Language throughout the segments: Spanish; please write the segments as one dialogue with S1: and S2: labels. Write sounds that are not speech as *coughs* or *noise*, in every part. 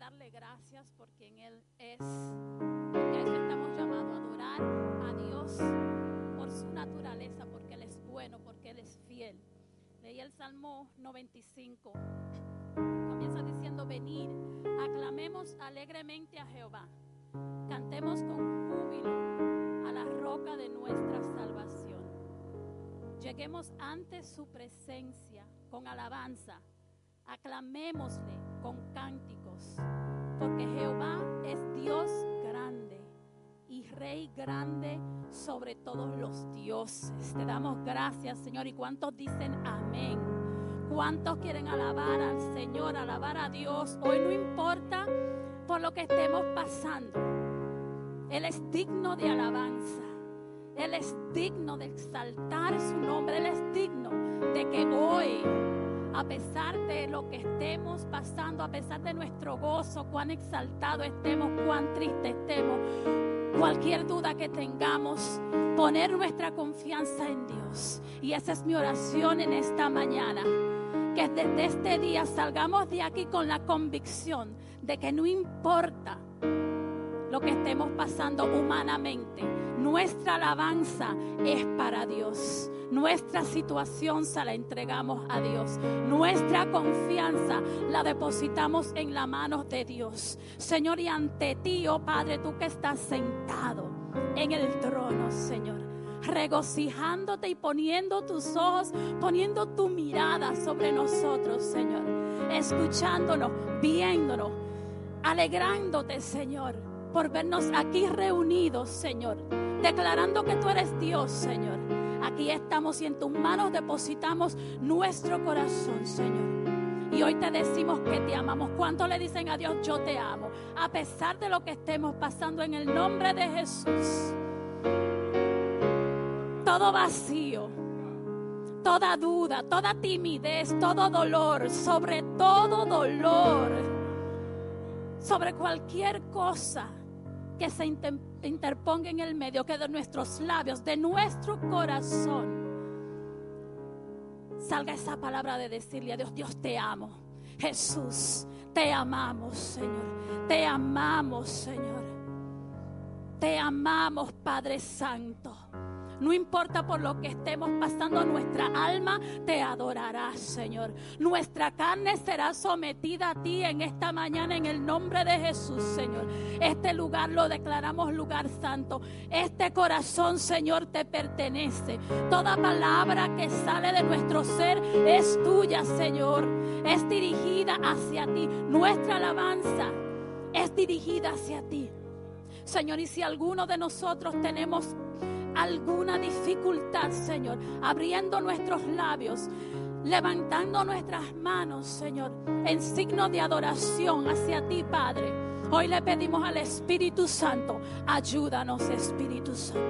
S1: darle gracias por quien Él es. Porque estamos llamados a adorar a Dios por su naturaleza, porque Él es bueno, porque Él es fiel. Leí el Salmo 95. Comienza diciendo, venir, aclamemos alegremente a Jehová. Cantemos con júbilo a la roca de nuestra salvación. Lleguemos ante su presencia con alabanza. Aclamémosle con porque Jehová es Dios grande y Rey grande sobre todos los dioses. Te damos gracias, Señor. ¿Y cuántos dicen amén? ¿Cuántos quieren alabar al Señor, alabar a Dios? Hoy no importa por lo que estemos pasando. Él es digno de alabanza. Él es digno de exaltar su nombre. Él es digno de que hoy, a pesar de lo que estemos pasando, a pesar de nuestro gozo, cuán exaltado estemos, cuán triste estemos, cualquier duda que tengamos, poner nuestra confianza en Dios. Y esa es mi oración en esta mañana. Que desde este día salgamos de aquí con la convicción de que no importa lo que estemos pasando humanamente, nuestra alabanza es para Dios. Nuestra situación se la entregamos a Dios. Nuestra confianza la depositamos en las manos de Dios. Señor, y ante ti, oh Padre, tú que estás sentado en el trono, Señor regocijándote y poniendo tus ojos, poniendo tu mirada sobre nosotros, Señor, escuchándonos, viéndonos, alegrándote, Señor, por vernos aquí reunidos, Señor, declarando que tú eres Dios, Señor. Aquí estamos y en tus manos depositamos nuestro corazón, Señor. Y hoy te decimos que te amamos. ¿Cuánto le dicen a Dios, yo te amo? A pesar de lo que estemos pasando en el nombre de Jesús todo vacío, toda duda, toda timidez, todo dolor, sobre todo dolor, sobre cualquier cosa que se interponga en el medio, que de nuestros labios, de nuestro corazón, salga esa palabra de decirle a Dios, Dios te amo. Jesús, te amamos, Señor. Te amamos, Señor. Te amamos, Padre Santo. No importa por lo que estemos pasando, nuestra alma te adorará, Señor. Nuestra carne será sometida a ti en esta mañana en el nombre de Jesús, Señor. Este lugar lo declaramos lugar santo. Este corazón, Señor, te pertenece. Toda palabra que sale de nuestro ser es tuya, Señor. Es dirigida hacia ti. Nuestra alabanza es dirigida hacia ti. Señor, y si alguno de nosotros tenemos alguna dificultad, Señor, abriendo nuestros labios, levantando nuestras manos, Señor, en signo de adoración hacia ti, Padre. Hoy le pedimos al Espíritu Santo, ayúdanos, Espíritu Santo,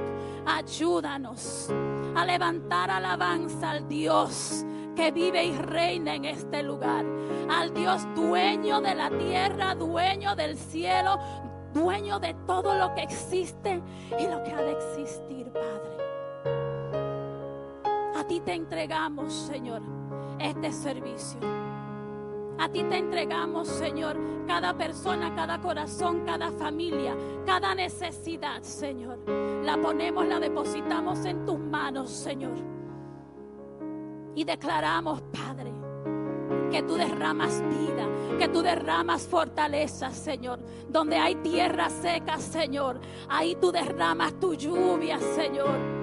S1: ayúdanos a levantar alabanza al Dios que vive y reina en este lugar, al Dios dueño de la tierra, dueño del cielo, dueño de todo lo que existe y lo que ha de existir, Padre. A ti te entregamos, Señor, este servicio. A ti te entregamos, Señor, cada persona, cada corazón, cada familia, cada necesidad, Señor. La ponemos, la depositamos en tus manos, Señor. Y declaramos, Padre, que tú derramas vida, que tú derramas fortaleza, Señor. Donde hay tierra seca, Señor, ahí tú derramas tu lluvia, Señor.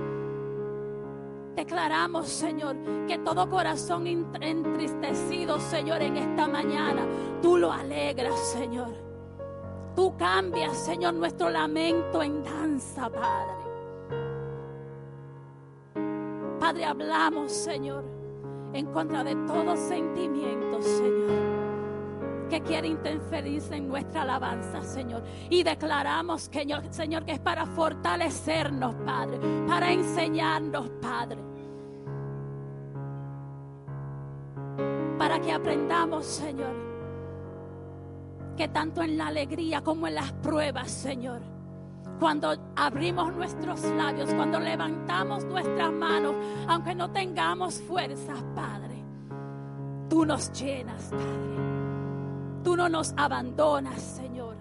S1: Declaramos, Señor, que todo corazón entristecido, Señor, en esta mañana, tú lo alegras, Señor. Tú cambias, Señor, nuestro lamento en danza, Padre. Padre, hablamos, Señor en contra de todo sentimiento, Señor, que quiere interferirse en nuestra alabanza, Señor. Y declaramos, que, Señor, que es para fortalecernos, Padre, para enseñarnos, Padre. Para que aprendamos, Señor, que tanto en la alegría como en las pruebas, Señor, cuando abrimos nuestros labios, cuando levantamos nuestras manos, aunque no tengamos fuerzas, Padre, tú nos llenas, Padre. Tú no nos abandonas, Señor.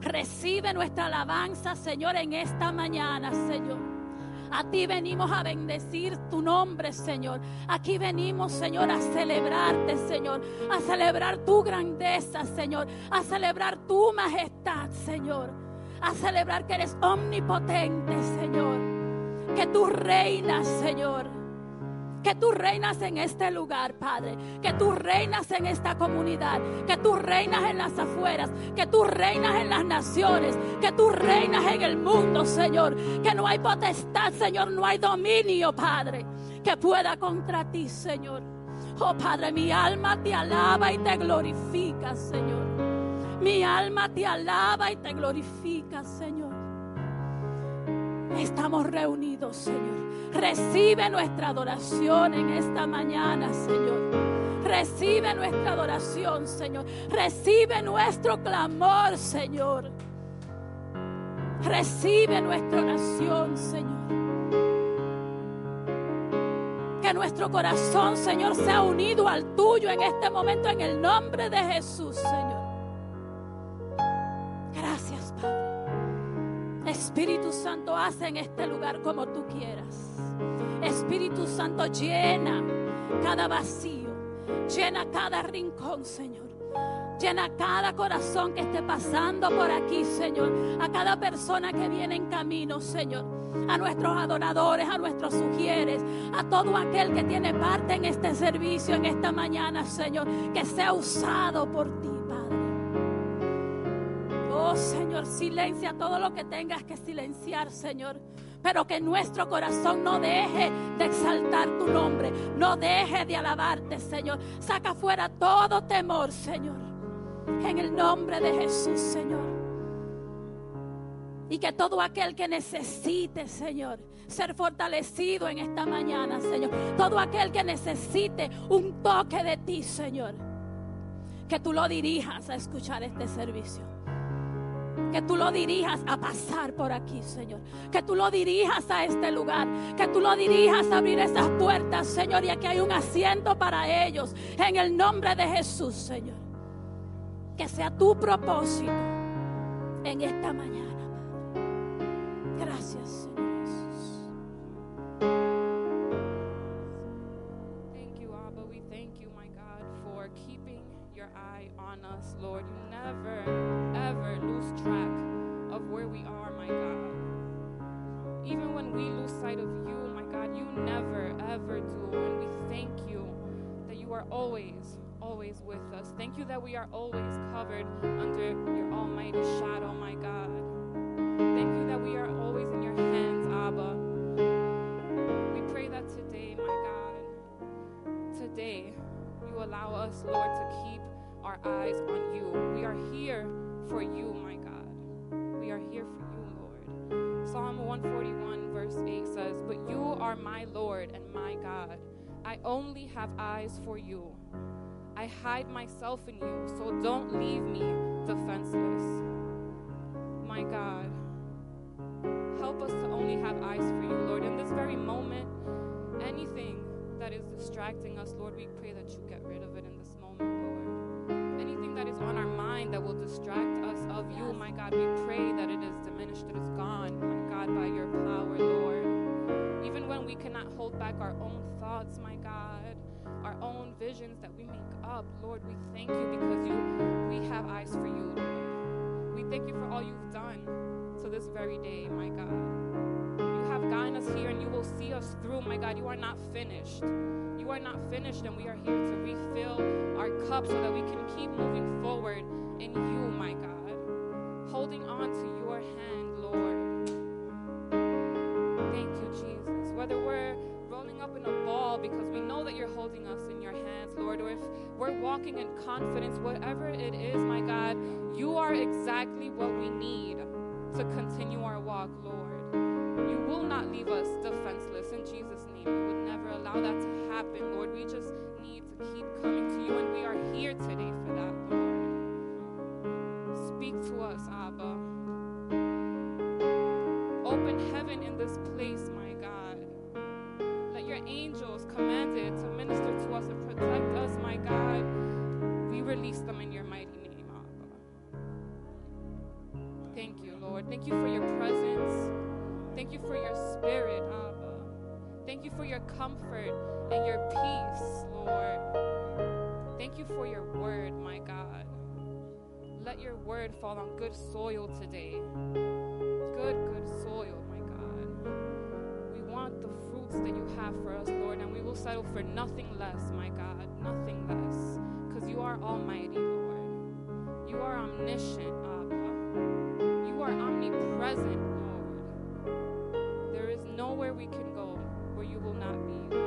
S1: Recibe nuestra alabanza, Señor, en esta mañana, Señor. A ti venimos a bendecir tu nombre, Señor. Aquí venimos, Señor, a celebrarte, Señor. A celebrar tu grandeza, Señor. A celebrar tu majestad, Señor. A celebrar que eres omnipotente, Señor. Que tú reinas, Señor. Que tú reinas en este lugar, Padre. Que tú reinas en esta comunidad. Que tú reinas en las afueras. Que tú reinas en las naciones. Que tú reinas en el mundo, Señor. Que no hay potestad, Señor. No hay dominio, Padre. Que pueda contra ti, Señor. Oh Padre, mi alma te alaba y te glorifica, Señor. Mi alma te alaba y te glorifica, Señor. Estamos reunidos, Señor. Recibe nuestra adoración en esta mañana, Señor. Recibe nuestra adoración, Señor. Recibe nuestro clamor, Señor. Recibe nuestra oración, Señor. Que nuestro corazón, Señor, sea unido al tuyo en este momento en el nombre de Jesús, Señor. Espíritu Santo, hace en este lugar como tú quieras. Espíritu Santo, llena cada vacío, llena cada rincón, Señor. Llena cada corazón que esté pasando por aquí, Señor. A cada persona que viene en camino, Señor. A nuestros adoradores, a nuestros sugieres, a todo aquel que tiene parte en este servicio, en esta mañana, Señor. Que sea usado por ti. Señor, silencia todo lo que tengas que silenciar, Señor pero que nuestro corazón no deje de exaltar tu nombre, no deje de alabarte, Señor. Saca fuera todo temor, Señor, en el nombre de Jesús, Señor. Y que todo aquel que necesite, Señor, ser fortalecido en esta mañana, Señor. Todo aquel que necesite un toque de ti, Señor. Que tú lo dirijas a escuchar este servicio. Que tú lo dirijas a pasar por aquí, Señor. Que tú lo dirijas a este lugar. Que tú lo dirijas a abrir esas puertas, Señor. Y aquí hay un asiento para ellos. En el nombre de Jesús, Señor. Que sea tu propósito en esta mañana,
S2: your eye on us, Lord. You never ever lose track of where we are, my God. Even when we lose sight of you, my God, you never, ever do. And we thank you that you are always, always with us. Thank you that we are always covered under your almighty shadow, my God. Thank you that we are always in your hands, Abba. We pray that today, my God, today you allow us, Lord, to keep our eyes on you. We are here for you, my God. We are here for you, Lord. Psalm 141, verse 8 says, But you are my Lord and my God. I only have eyes for you. I hide myself in you, so don't leave me defenseless. My God, help us to only have eyes for you, Lord. In this very moment, anything that is distracting us, Lord, we pray that you That is on our mind that will distract us of you, my God, we pray that it is diminished, that it's gone, my God, by your power, Lord. Even when we cannot hold back our own thoughts, my God, our own visions that we make up, Lord, we thank you because you we have eyes for you, Lord. We thank you for all you've done to this very day, my God. Have gotten us here and you will see us through, my God. You are not finished. You are not finished, and we are here to refill our cup so that we can keep moving forward in you, my God. Holding on to your hand, Lord. Thank you, Jesus. Whether we're rolling up in a ball because we know that you're holding us in your hands, Lord, or if we're walking in confidence, whatever it is, my God, you are exactly what we need to continue our walk, Lord. You will not leave us defenseless in Jesus' name. You would never allow that to happen, Lord. We just need to keep coming to you, and we are here today for that, Lord.
S3: comfort and your peace, Lord. Thank you for your word, my God. Let your word fall on good soil today. Good, good soil, my God. We want the fruits that you have for us, Lord, and we will settle for nothing less, my God. Nothing less. Because you are almighty, Lord. You are omniscient, Abba. You are omnipresent, will not be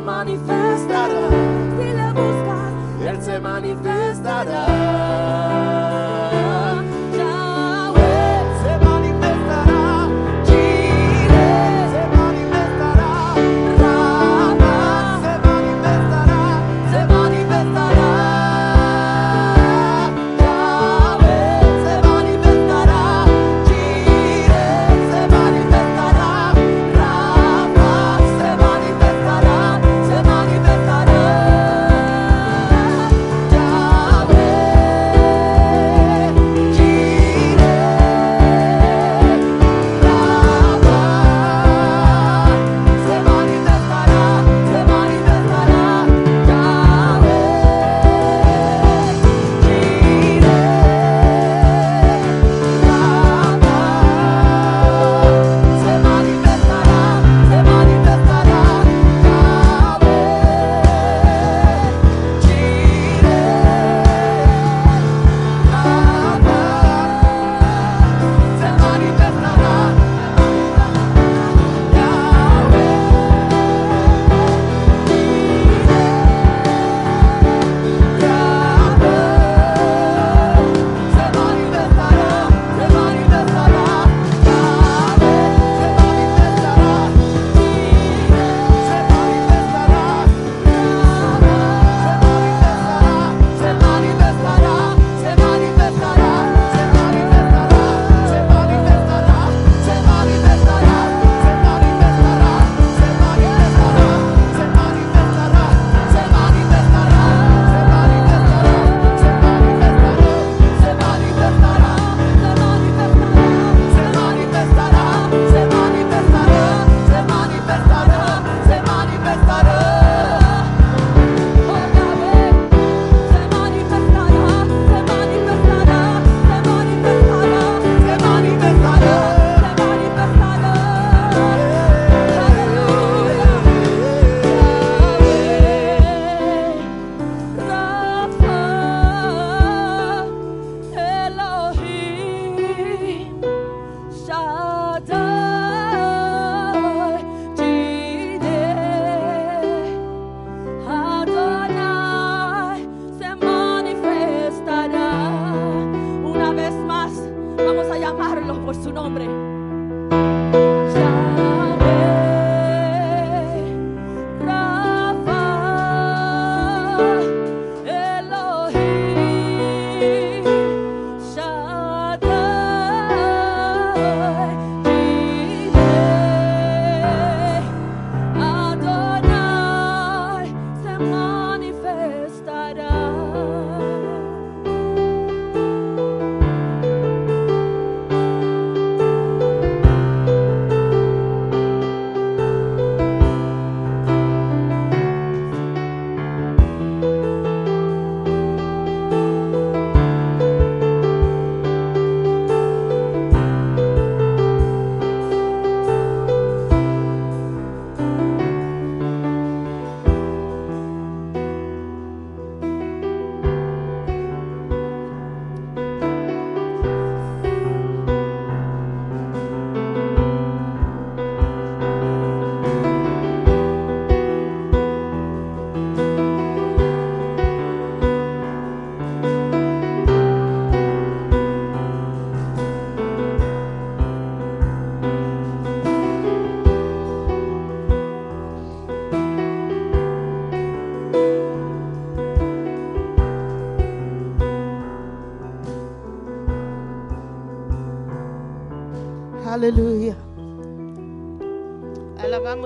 S4: manifestará.
S5: Si le buscas, Él se manifestará.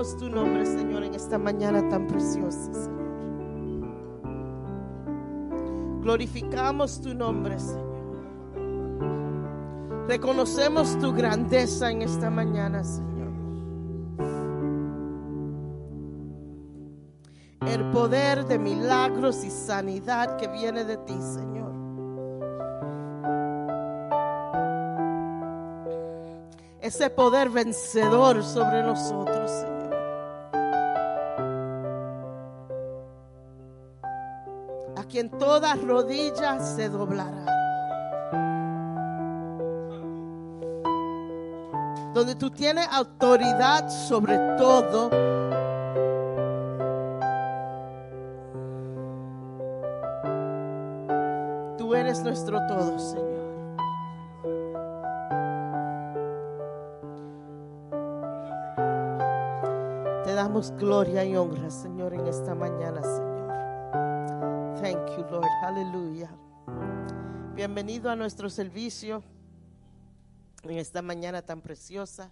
S6: Bendecimos tu nombre, Señor, en esta mañana tan preciosa, Señor. Glorificamos tu nombre, Señor. Reconocemos tu grandeza en esta mañana, Señor. El poder de milagros y sanidad que viene de ti, Señor. ese poder vencedor sobre nosotros, Señor. Quien toda rodilla se doblará. Donde tú tienes autoridad sobre todo. Tú eres nuestro todo, Señor. Te damos gloria y honra, Señor, en esta mañana, Señor. Aleluya. Bienvenido a nuestro servicio en esta mañana tan preciosa.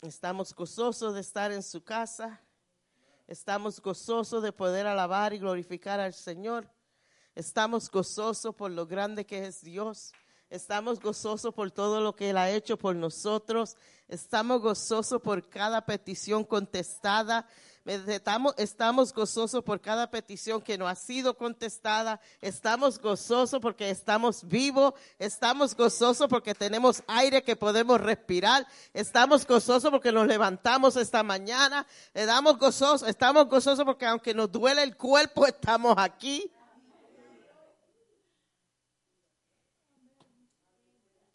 S6: Estamos gozosos de estar en su casa. Estamos gozosos de poder alabar y glorificar al Señor. Estamos gozosos por lo grande que es Dios. Estamos gozosos por todo lo que Él ha hecho por nosotros. Estamos gozosos por cada petición contestada. Estamos, estamos gozosos por cada petición que no ha sido contestada. Estamos gozosos porque estamos vivos. Estamos gozosos porque tenemos aire que podemos respirar. Estamos gozosos porque nos levantamos esta mañana. Estamos gozosos, estamos gozosos porque aunque nos duele el cuerpo, estamos aquí.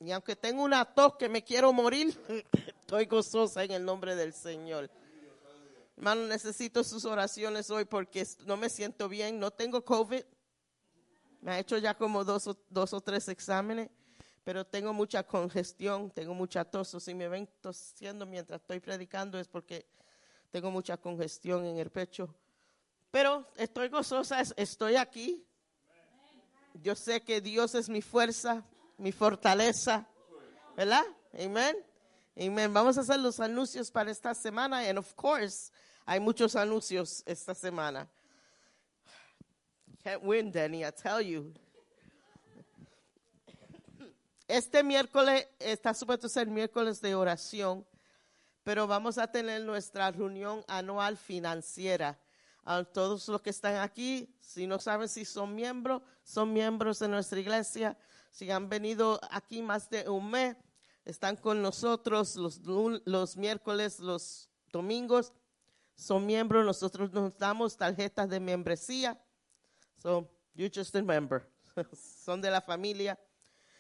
S6: Y aunque tengo una tos que me quiero morir, *laughs* estoy gozosa en el nombre del Señor. Hermano, necesito sus oraciones hoy porque no me siento bien, no tengo COVID. Me ha hecho ya como dos o, dos o tres exámenes, pero tengo mucha congestión, tengo mucha tos. O si me ven tosiendo mientras estoy predicando es porque tengo mucha congestión en el pecho. Pero estoy gozosa, estoy aquí. Yo sé que Dios es mi fuerza, mi fortaleza, ¿verdad? Amén. Amén. Vamos a hacer los anuncios para esta semana. And of course, hay muchos anuncios esta semana. Can't win, Danny, I tell you. Este miércoles está supuesto ser miércoles de oración, pero vamos a tener nuestra reunión anual financiera. A todos los que están aquí, si no saben si son miembros, son miembros de nuestra iglesia. Si han venido aquí más de un mes, están con nosotros los, los miércoles, los domingos, son miembros, nosotros nos damos tarjetas de membresía. So, you just a member. *laughs* son de la familia.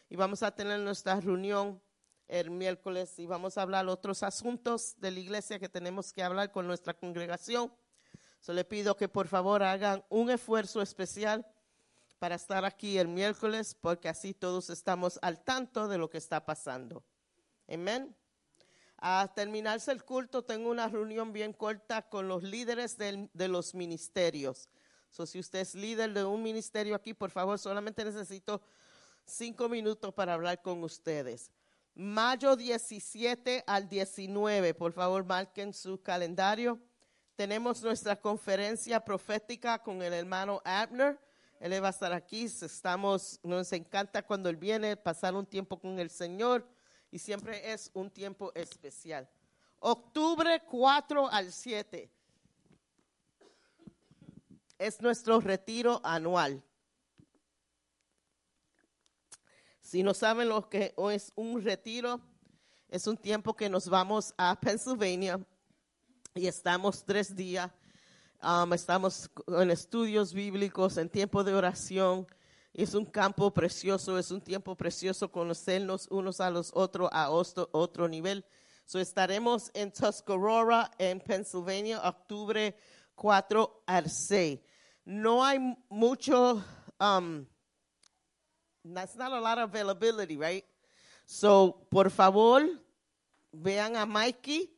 S6: Y vamos a tener nuestra reunión el miércoles y vamos a hablar otros asuntos de la iglesia que tenemos que hablar con nuestra congregación. So, le pido que por favor hagan un esfuerzo especial para estar aquí el miércoles, porque así todos estamos al tanto de lo que está pasando. Amén. A terminarse el culto, tengo una reunión bien corta con los líderes del- de los ministerios. So, si usted es líder de un ministerio aquí, por favor, solamente necesito cinco minutos para hablar con ustedes. Mayo 17 al 19, por favor, marquen su calendario. Tenemos nuestra conferencia profética con el hermano Abner. Él va a estar aquí. Estamos, nos encanta cuando él viene, pasar un tiempo con el Señor y siempre es un tiempo especial. Octubre 4 al 7 es nuestro retiro anual. Si no saben lo que es un retiro, es un tiempo que nos vamos a Pennsylvania y estamos tres días. Um, estamos en estudios bíblicos, en tiempo de oración. Es un campo precioso, es un tiempo precioso conocernos unos a los otros a otro, nivel. So estaremos en Tuscarora, en Pennsylvania, octubre 4 al 6. No hay mucho, um, that's not a lot of availability, right? So, por favor, vean a Mikey,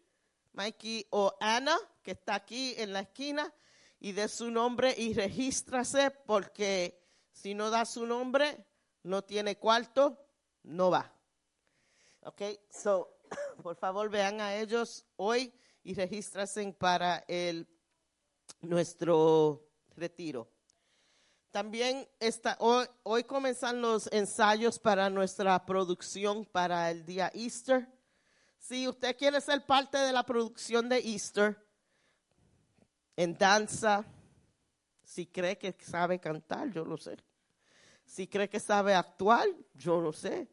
S6: Mikey o Ana, que está aquí en la esquina, y de su nombre y regístrase, porque si no da su nombre, no tiene cuarto, no va. Ok, so, *coughs* por favor, vean a ellos hoy y regístrase para el, nuestro retiro. También está, hoy, hoy comienzan los ensayos para nuestra producción para el día Easter. Si usted quiere ser parte de la producción de Easter, en danza, si cree que sabe cantar, yo lo sé. Si cree que sabe actuar, yo no sé.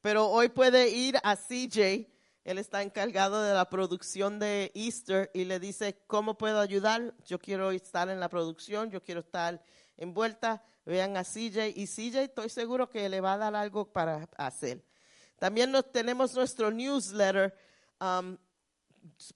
S6: Pero hoy puede ir a CJ Él está encargado de la producción de Easter y le dice, ¿cómo puedo ayudar? Yo quiero estar en la producción, yo quiero estar envuelta. Vean a CJ y CJ estoy seguro que le va a dar algo para hacer. También nos, tenemos nuestro newsletter. um,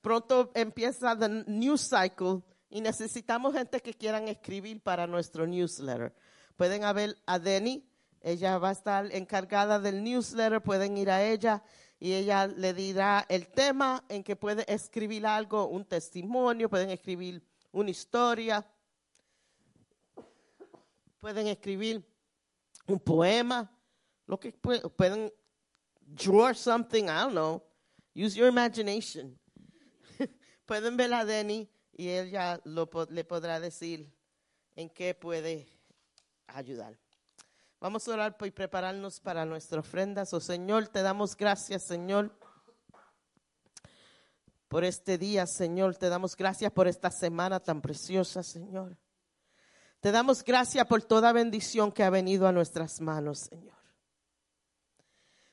S6: pronto empieza the news cycle y necesitamos gente que quieran escribir para nuestro newsletter. Pueden ver a Denny, ella va a estar encargada del newsletter, pueden ir a ella y ella le dirá el tema en que puede escribir algo, un testimonio, pueden escribir una historia, pueden escribir un poema, lo que pue- pueden draw something, I don't know, use your imagination. *laughs* pueden ver a Denny y ella lo, po- le podrá decir en qué puede ayudar. Vamos a orar y prepararnos para nuestra ofrenda. Señor, te damos gracias, Señor, por este día, Señor. Te damos gracias por esta semana tan preciosa, Señor. Te damos gracias por toda bendición que ha venido a nuestras manos, Señor.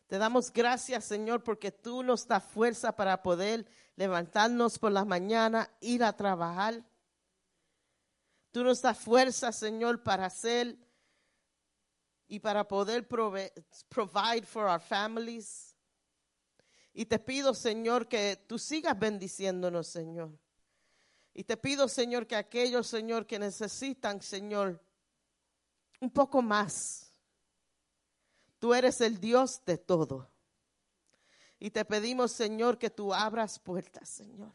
S6: Te damos gracias, Señor, porque tú nos das fuerza para poder levantarnos por la mañana, ir a trabajar. Tú nos das fuerza, Señor, para hacer y para poder prove- provide for our families. Y te pido, Señor, que tú sigas bendiciéndonos, Señor. Y te pido, Señor, que aquellos, Señor, que necesitan, Señor, un poco más. Tú eres el Dios de todo. Y te pedimos, Señor, que tú abras puertas, Señor.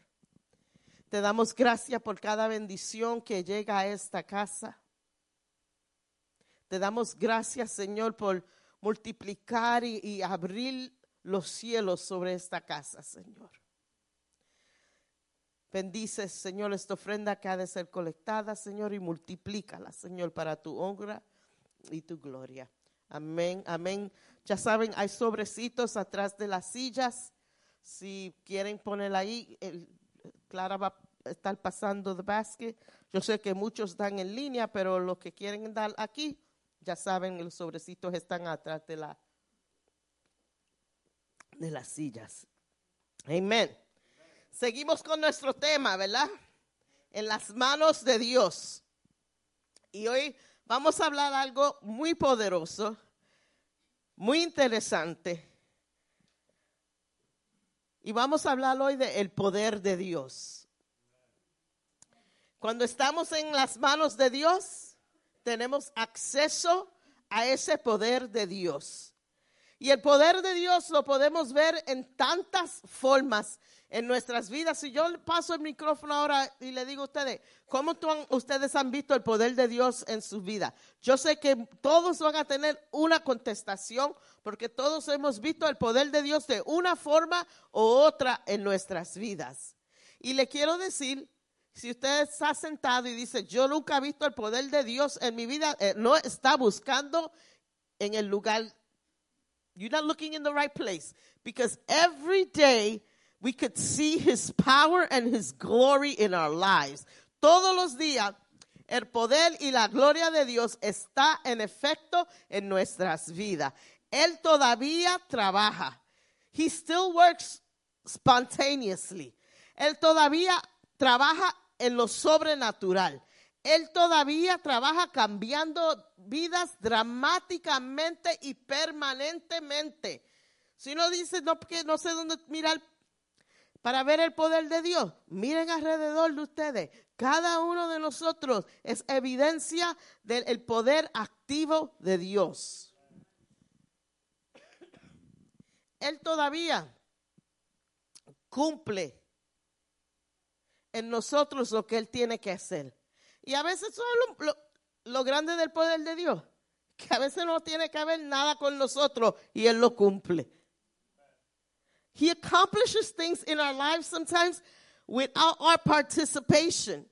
S6: Te damos gracias por cada bendición que llega a esta casa. Te damos gracias, Señor, por multiplicar y, abrir los cielos sobre esta casa, Señor. Bendice, Señor, esta ofrenda que ha de ser colectada, Señor, y multiplícala, Señor, para tu honra y tu gloria. Amén, amén. Ya saben, hay sobrecitos atrás de las sillas. Si quieren poner ahí, Clara va a estar pasando the basket. Yo sé que muchos dan en línea, pero los que quieren dar aquí, ya saben, los sobrecitos están atrás de, la, de las sillas. Amén. Seguimos con nuestro tema, ¿verdad? En las manos de Dios. Y hoy vamos a hablar algo muy poderoso, muy interesante. Y vamos a hablar hoy del poder de Dios. Cuando estamos en las manos de Dios, tenemos acceso a ese poder de Dios. Y el poder de Dios lo podemos ver en tantas formas en nuestras vidas. Si yo paso el micrófono ahora y le digo a ustedes, ¿cómo han- ustedes han visto el poder de Dios en su vida? Yo sé que todos van a tener una contestación porque todos hemos visto el poder de Dios de una forma u otra en nuestras vidas. Y le quiero decir, si usted está sentado y dice, yo nunca he visto el poder de Dios en mi vida, eh, no está buscando en el lugar You're not looking in the right place because every day we could see his power and his glory in our lives. Todos los días el poder y la gloria de Dios está en efecto en nuestras vidas. Él todavía trabaja. He still works spontaneously. Él todavía trabaja en lo sobrenatural. Él todavía trabaja cambiando vidas dramáticamente y permanentemente. Si uno dice, no, porque no sé dónde mirar para ver el poder de Dios, miren alrededor de ustedes. Cada uno de nosotros es evidencia del el poder activo de Dios. Él todavía cumple en nosotros lo que Él tiene que hacer. Y a veces eso es lo grande del poder de Dios, que a veces no tiene que ver nada con nosotros y Él lo cumple. He accomplishes things in our lives sometimes without our participation.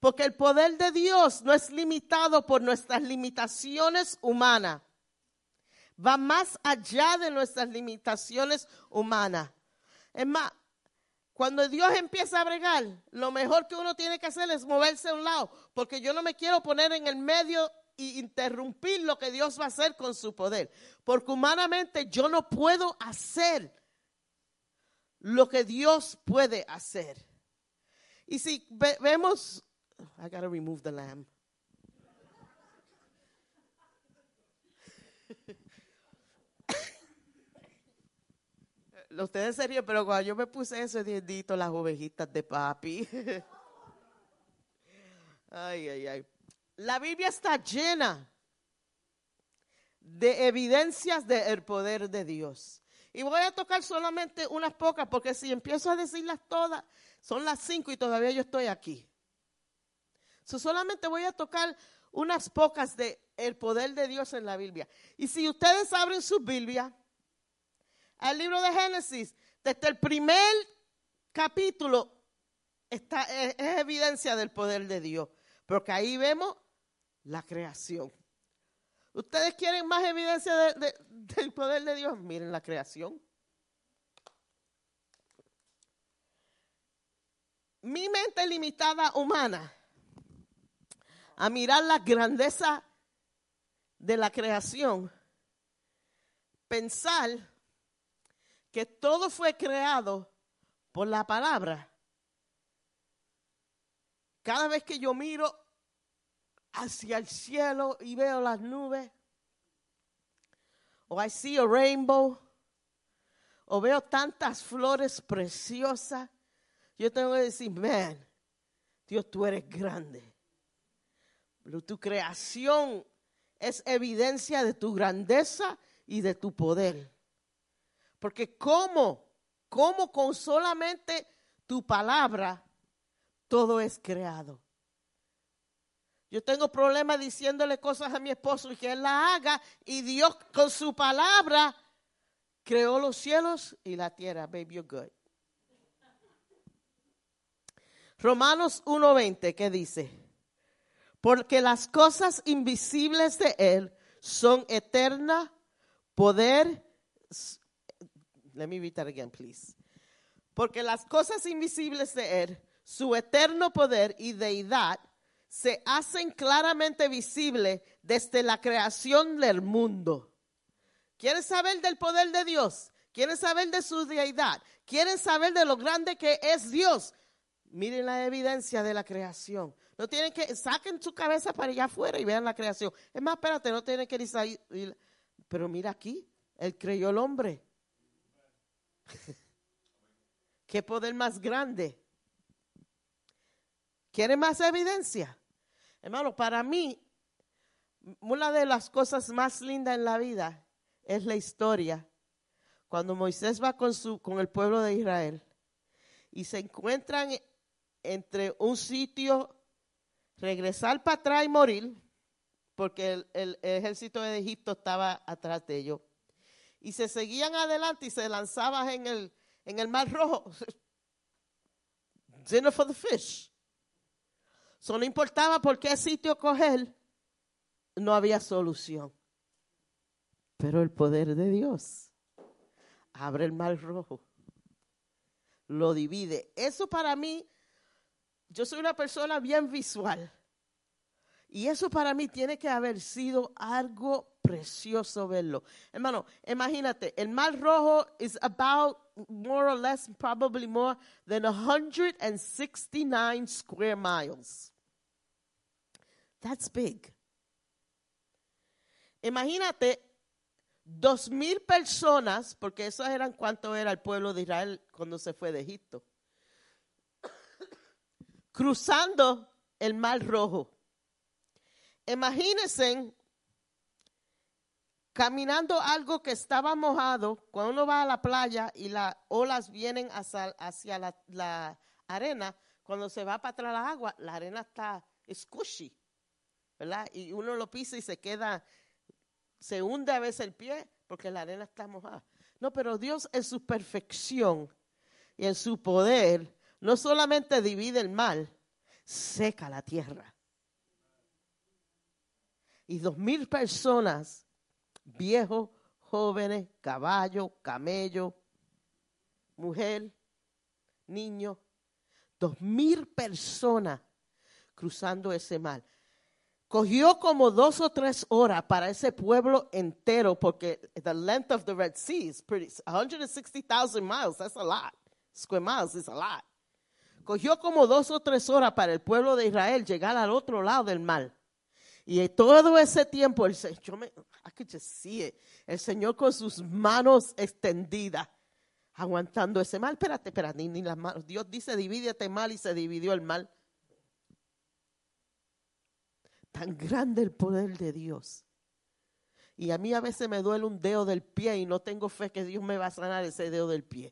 S6: Porque el poder de Dios no es limitado por nuestras limitaciones humanas. Va más allá de nuestras limitaciones humanas. Es más, cuando Dios empieza a bregar, lo mejor que uno tiene que hacer es moverse a un lado, porque yo no me quiero poner en el medio y interrumpir lo que Dios va a hacer con su poder, porque humanamente yo no puedo hacer lo que Dios puede hacer. Y si ve- vemos, I gotta remove the lamb. Ustedes se ríen, pero cuando yo me puse eso, dito las ovejitas de papi. *laughs* ay, ay, ay. La Biblia está llena de evidencias del poder de Dios. Y voy a tocar solamente unas pocas, porque si empiezo a decirlas todas, son las cinco y todavía yo estoy aquí. So, solamente voy a tocar unas pocas de el poder de Dios en la Biblia. Y si ustedes abren su Biblia, al libro de Génesis, desde el primer capítulo está, es, es evidencia del poder de Dios, porque ahí vemos la creación. ¿Ustedes quieren más evidencia de- de- *laughs* del poder de Dios? Miren la creación. Mi mente limitada humana a mirar la grandeza de la creación, pensar que todo fue creado por la palabra. Cada vez que yo miro hacia el cielo y veo las nubes, o I see a rainbow, o veo tantas flores preciosas, yo tengo que decir, man, Dios, tú eres grande. Pero tu creación es evidencia de tu grandeza y de tu poder. Porque cómo, cómo con solamente tu palabra todo es creado. Yo tengo problemas diciéndole cosas a mi esposo y que él la haga y Dios con su palabra creó los cielos y la tierra. Baby, you're good. Romanos 1.20, ¿qué dice? Porque las cosas invisibles de Él son eterna, poder. Let me read that again, please. Porque las cosas invisibles de Él, su eterno poder y deidad, se hacen claramente visibles desde la creación del mundo. ¿Quieren saber del poder de Dios? ¿Quieren saber de su deidad? ¿Quieren saber de lo grande que es Dios? Miren la evidencia de la creación. No tienen que, saquen su cabeza para allá afuera y vean la creación. Es más, espérate, no tienen que ir Pero mira aquí, Él creyó el hombre. *laughs* ¿Qué poder más grande? ¿Quieren más evidencia? Hermano, para mí, una de las cosas más lindas en la vida es la historia. Cuando Moisés va con, su, con el pueblo de Israel y se encuentran entre un sitio, regresar para atrás y morir, porque el, el ejército de Egipto estaba atrás de ellos, y se seguían adelante y se lanzaban en el, en el mar rojo. *laughs* Dinner for the fish. So, importaba por qué sitio coger, no había solución. Pero el poder de Dios abre el mar rojo, lo divide. Eso para mí, yo soy una persona bien visual. Y eso para mí tiene que haber sido algo precioso verlo. Hermano, imagínate, el mar rojo is about more or less, probably more than 169 square miles. That's big. Imagínate dos mil personas, porque esos eran cuánto era el pueblo de Israel cuando se fue de Egipto, *coughs* cruzando el mar rojo. Imagínense caminando algo que estaba mojado, cuando uno va a la playa y las olas vienen hacia, la arena, cuando se va para atrás la agua, la arena está squishy, Y uno lo pisa y se queda, se hunde a veces el pie porque la arena está mojada. No, pero Dios en su perfección y en su poder no solamente divide el mal, seca la tierra. Y dos mil personas, viejos, jóvenes, caballo, camello, mujer, niño, dos mil personas cruzando ese mar. Cogió como dos o tres horas para ese pueblo entero, porque the length of the Red Sea is pretty, 160,000 miles, that's a lot. square miles is a lot. Cogió como dos o tres horas para el pueblo de Israel llegar al otro lado del mar. Y todo ese tiempo, el, yo me, I could just see it. el Señor con sus manos extendidas, aguantando ese mal. Espérate, espérate, ni, ni las manos. Dios dice, divídete mal y se dividió el mal. Tan grande el poder de Dios. Y a mí a veces me duele un dedo del pie y no tengo fe que Dios me va a sanar ese dedo del pie.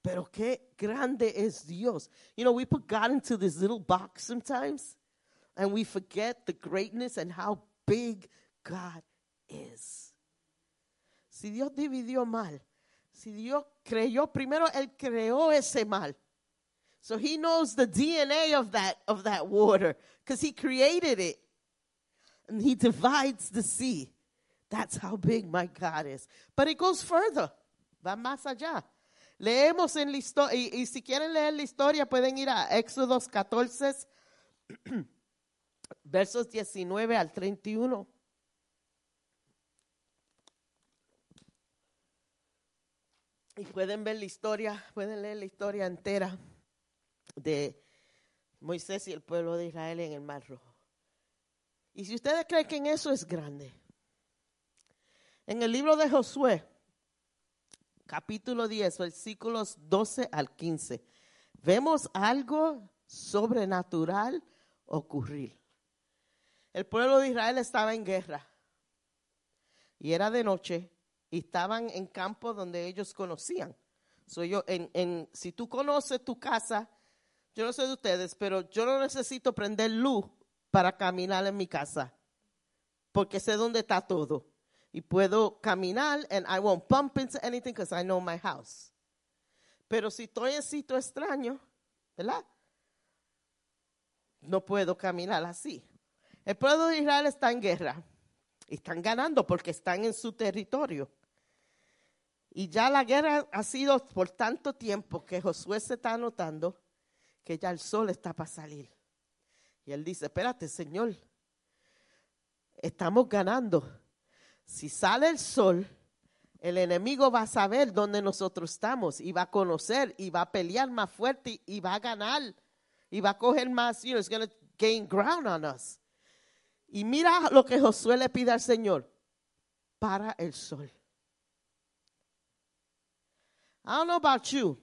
S6: Pero qué grande es Dios. You know, we put God into this little box sometimes and we forget the greatness and how big God is. Si Dios dividió mal, si Dios creyó, primero Él creó ese mal. So he knows the DNA of that, of that water because he created it. And he divides the sea. That's how big my God is. But it goes further. Va más allá. Leemos en la historia, y, si quieren leer la historia pueden ir a Éxodos 14, *clears throat* versos 19 al 31. Y pueden ver la historia, pueden leer la historia entera de Moisés y el pueblo de Israel en el Mar Rojo. Y si ustedes creen que en eso es grande, en el libro de Josué, capítulo 10, versículos 12 al 15, vemos algo sobrenatural ocurrir. El pueblo de Israel estaba en guerra y era de noche y estaban en campos donde ellos conocían. So yo, en, si tú conoces tu casa, yo no sé de ustedes, pero yo no necesito prender luz para caminar en mi casa, porque sé dónde está todo. Y puedo caminar and I won't bump into anything because I know my house. Pero si estoy en sitio extraño, ¿verdad? No puedo caminar así. El pueblo de Israel está en guerra están ganando porque están en su territorio. Y ya la guerra ha sido por tanto tiempo que Josué se está notando que ya el sol está para salir. Y él dice, espérate, Señor, estamos ganando. Si sale el sol, el enemigo va a saber dónde nosotros estamos y va a conocer y va a pelear más fuerte y va a ganar y va a coger más, you know, it's going gain ground on us. Y mira lo que Josué le pide al Señor, para el sol. I don't know about you,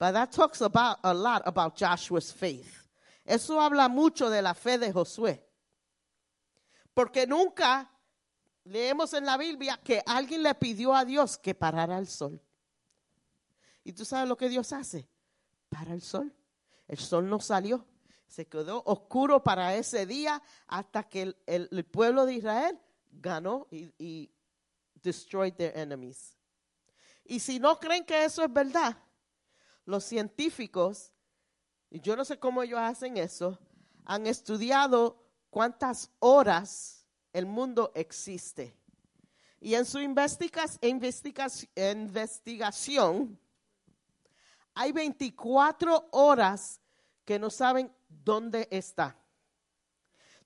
S6: but that talks about a lot about Joshua's faith. Eso habla mucho de la fe de Josué. Porque nunca leemos en la Biblia que alguien le pidió a Dios que parara el sol. ¿Y tú sabes lo que Dios hace? Para el sol. El sol no salió. Se quedó oscuro para ese día hasta que el, pueblo de Israel ganó y, y destroyed their enemies. Y si no creen que eso es verdad, los científicos, y yo no sé cómo ellos hacen eso, han estudiado cuántas horas el mundo existe. Y en su investigas- investigas- investigación, hay 24 horas que no saben dónde está.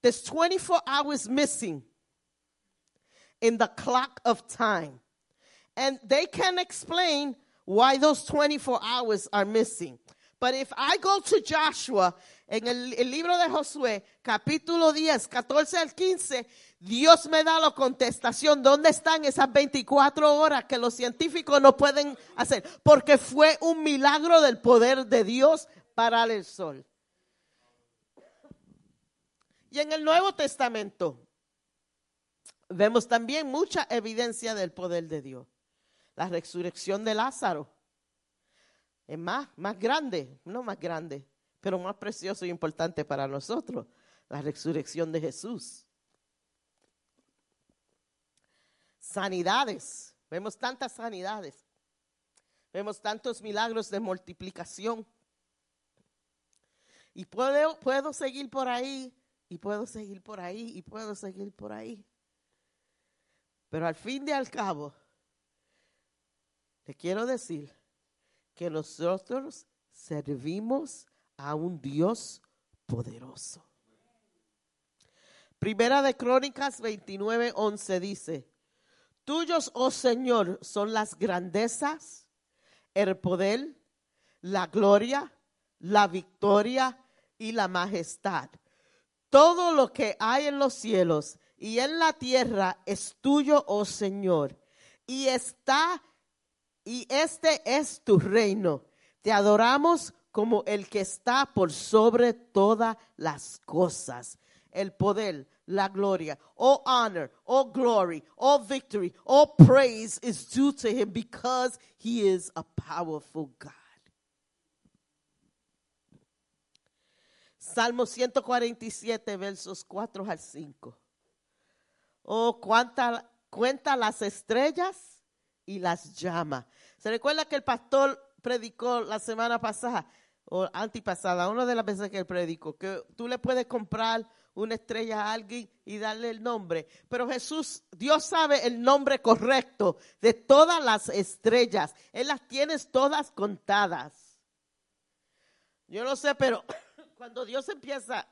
S6: There's 24 hours missing in the clock of time. And they can explain why those 24 hours are missing. But if I go to Joshua, en el, el libro de Josué, capítulo 10, 14 al 15, Dios me da la contestación, ¿dónde están esas 24 horas que los científicos no pueden hacer? Porque fue un milagro del poder de Dios parar el sol. Y en el Nuevo Testamento vemos también mucha evidencia del poder de Dios. La resurrección de Lázaro es más, más grande, no más grande, pero más precioso y importante para nosotros. La resurrección de Jesús. Sanidades, vemos tantas sanidades. Vemos tantos milagros de multiplicación. Y puedo, puedo seguir por ahí, y puedo seguir por ahí, y puedo seguir por ahí. Pero al fin y al cabo, le quiero decir que nosotros servimos a un Dios poderoso. Primera de Crónicas 29, 11 dice, Tuyos, oh Señor, son las grandezas, el poder, la gloria, la victoria y la majestad. Todo lo que hay en los cielos y en la tierra es tuyo, oh Señor. Y está, y este es tu reino. Te adoramos como el que está por sobre todas las cosas. El poder, la gloria, all honor, all glory, all victory, all praise is due to him because he is a powerful God. Salmo 147, versos 4 al 5. Oh, cuánta, cuenta las estrellas y las llama. ¿Se recuerda que el pastor predicó la semana pasada o antipasada, una de las veces que él predicó, que tú le puedes comprar una estrella a alguien y darle el nombre. Pero Jesús, Dios sabe el nombre correcto de todas las estrellas. Él las tiene todas contadas. Yo no sé, pero *coughs* cuando Dios empieza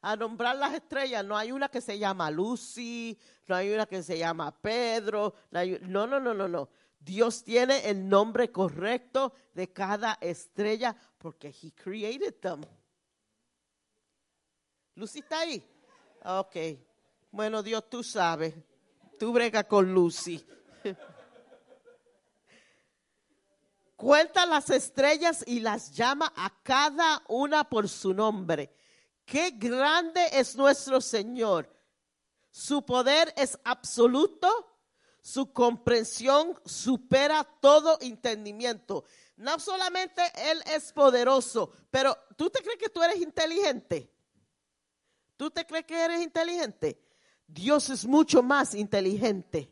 S6: a nombrar las estrellas, no hay una que se llama Lucy, no hay una que se llama Pedro, no, no, no, no, no. Dios tiene el nombre correcto de cada estrella porque He created them. Lucy está ahí. Ok. Bueno, Dios, tú sabes. Tú brega con Lucy. *laughs* Cuenta las estrellas y las llama a cada una por su nombre. Qué grande es nuestro Señor. Su poder es absoluto. Su comprensión supera todo entendimiento. No solamente Él es poderoso, pero ¿tú te crees que tú eres inteligente? ¿Tú te crees que eres inteligente? Dios es mucho más inteligente.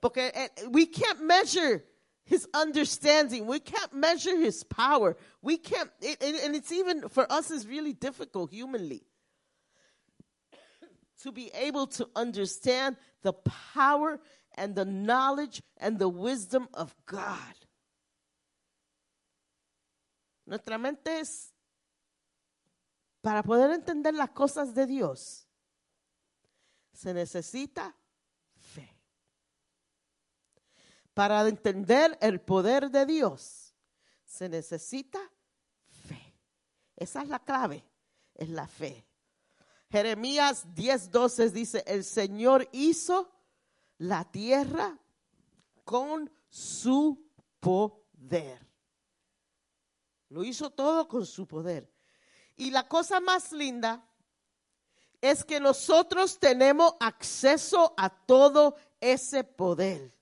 S6: Porque eh, we can't measure his understanding. We can't measure his power. We can't, it- and and it's even, for us, it's really difficult humanly to be able to understand the power and the knowledge and the wisdom of God. Nuestra mente es para poder entender las cosas de Dios, se necesita Para entender el poder de Dios, se necesita fe. Esa es la clave, es la fe. Jeremías 10:12 dice, el Señor hizo la tierra con su poder. Lo hizo todo con su poder. Y la cosa más linda es que nosotros tenemos acceso a todo ese poder.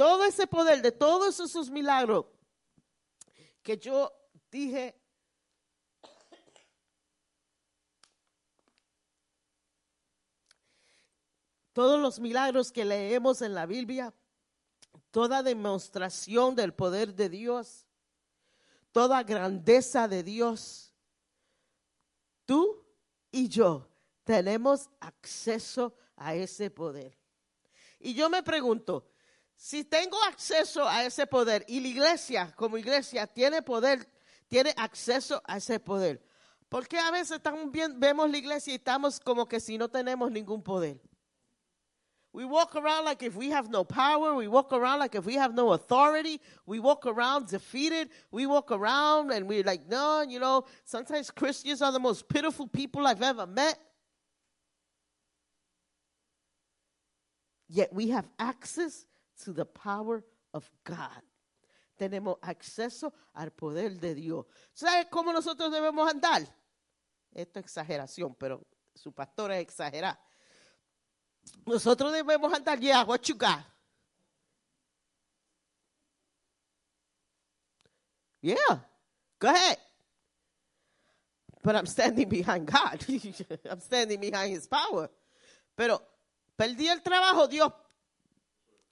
S6: Todo ese poder de todos esos milagros que yo dije. Todos los milagros que leemos en la Biblia, toda demostración del poder de Dios, toda grandeza de Dios, tú y yo tenemos acceso a ese poder. Y yo me pregunto, si tengo acceso a ese poder y la iglesia como iglesia tiene poder, tiene acceso a ese poder, ¿por qué a veces también vemos la iglesia y estamos como que si no tenemos ningún poder? We walk around like if we have no power. We walk around like if we have no authority. We walk around defeated. We walk around and we're like, no, you know, sometimes Christians are the most pitiful people I've ever met. Yet we have access to the power of God. Tenemos acceso al poder de Dios. ¿Sabes cómo nosotros debemos andar? Esto es exageración, pero su pastor es exagerar. Nosotros debemos andar, yeah, what you got? Yeah, go ahead. But I'm standing behind God. *laughs* I'm standing behind His power. Pero perdí el trabajo, Dios.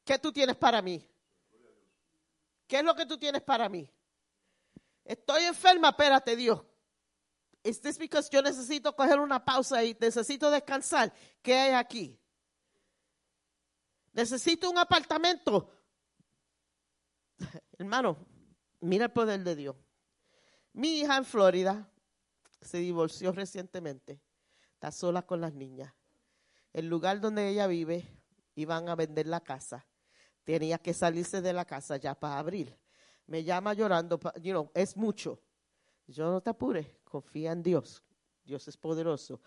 S6: ¿Qué tú tienes para mí? ¿Qué es lo que tú tienes para mí? Estoy enferma, espérate, Dios. Is this yo necesito coger una pausa y necesito descansar? ¿Qué hay aquí? Necesito un apartamento. *laughs* Hermano, mira el poder de Dios. Mi hija en Florida se divorció recientemente. Está sola con las niñas. El lugar donde ella vive iban a vender la casa. Tenía que salirse de la casa ya para abril. Me llama llorando, you know, es mucho. Yo no te apures, confía en Dios. Dios es poderoso.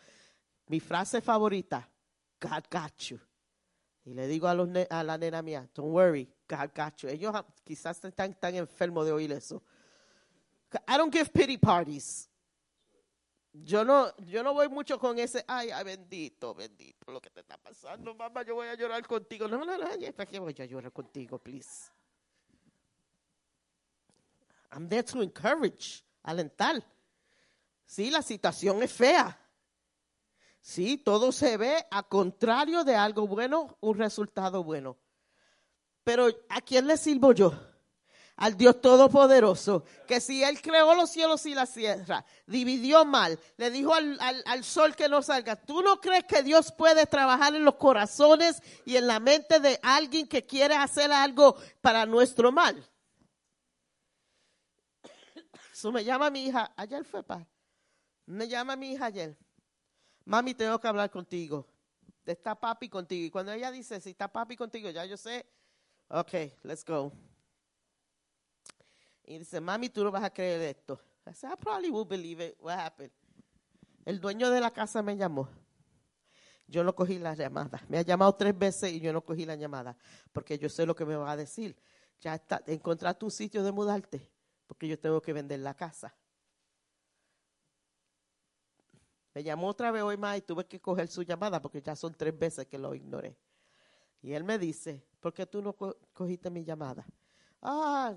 S6: Mi frase favorita, God got you. Y le digo a, los a la nena mía, don't worry, God got you. Ellos ah, quizás están tan enfermos de oír eso. I don't give pity parties. Yo no, yo no voy mucho con ese, ay, ay, bendito, bendito, lo que te está pasando, mamá, yo voy a llorar contigo. No, no, no, ¿para qué voy a llorar contigo, please? I'm there to encourage, alentar. Sí, la situación es fea. Sí, todo se ve a contrario de algo bueno, un resultado bueno. Pero ¿a quién le sirvo yo? Al Dios Todopoderoso, que si Él creó los cielos y la tierra, dividió mal, le dijo al, al- al sol que no salga. ¿Tú no crees que Dios puede trabajar en los corazones y en la mente de alguien que quiere hacer algo para nuestro mal? Eso me llama mi hija, ayer fue pa. Me llama mi hija ayer. Mami, tengo que hablar contigo. Está papi contigo. Y cuando ella dice, si está papi contigo, ya yo sé. Ok, let's go. Y dice, mami, tú no vas a creer esto. I probably will believe it. What happened? El dueño de la casa me llamó. Yo no cogí la llamada. Me ha llamado tres veces y yo no cogí la llamada. Porque yo sé lo que me va a decir. Ya está, encontraste un sitio de mudarte. Porque yo tengo que vender la casa. Me llamó otra vez hoy más y tuve que coger su llamada porque ya son tres veces que lo ignoré. Y él me dice, ¿por qué tú no co- cogiste mi llamada? Ah,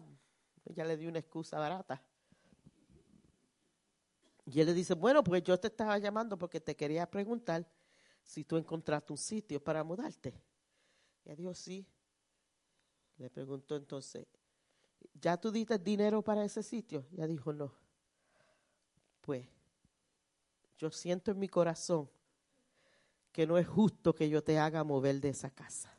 S6: ya le di una excusa barata. Y él le dice, bueno, pues yo te estaba llamando porque te quería preguntar si tú encontraste un sitio para mudarte. Y ella dijo, sí. Le preguntó entonces, ¿ya tú diste dinero para ese sitio? Y ella dijo, no. Pues yo siento en mi corazón que no es justo que yo te haga mover de esa casa.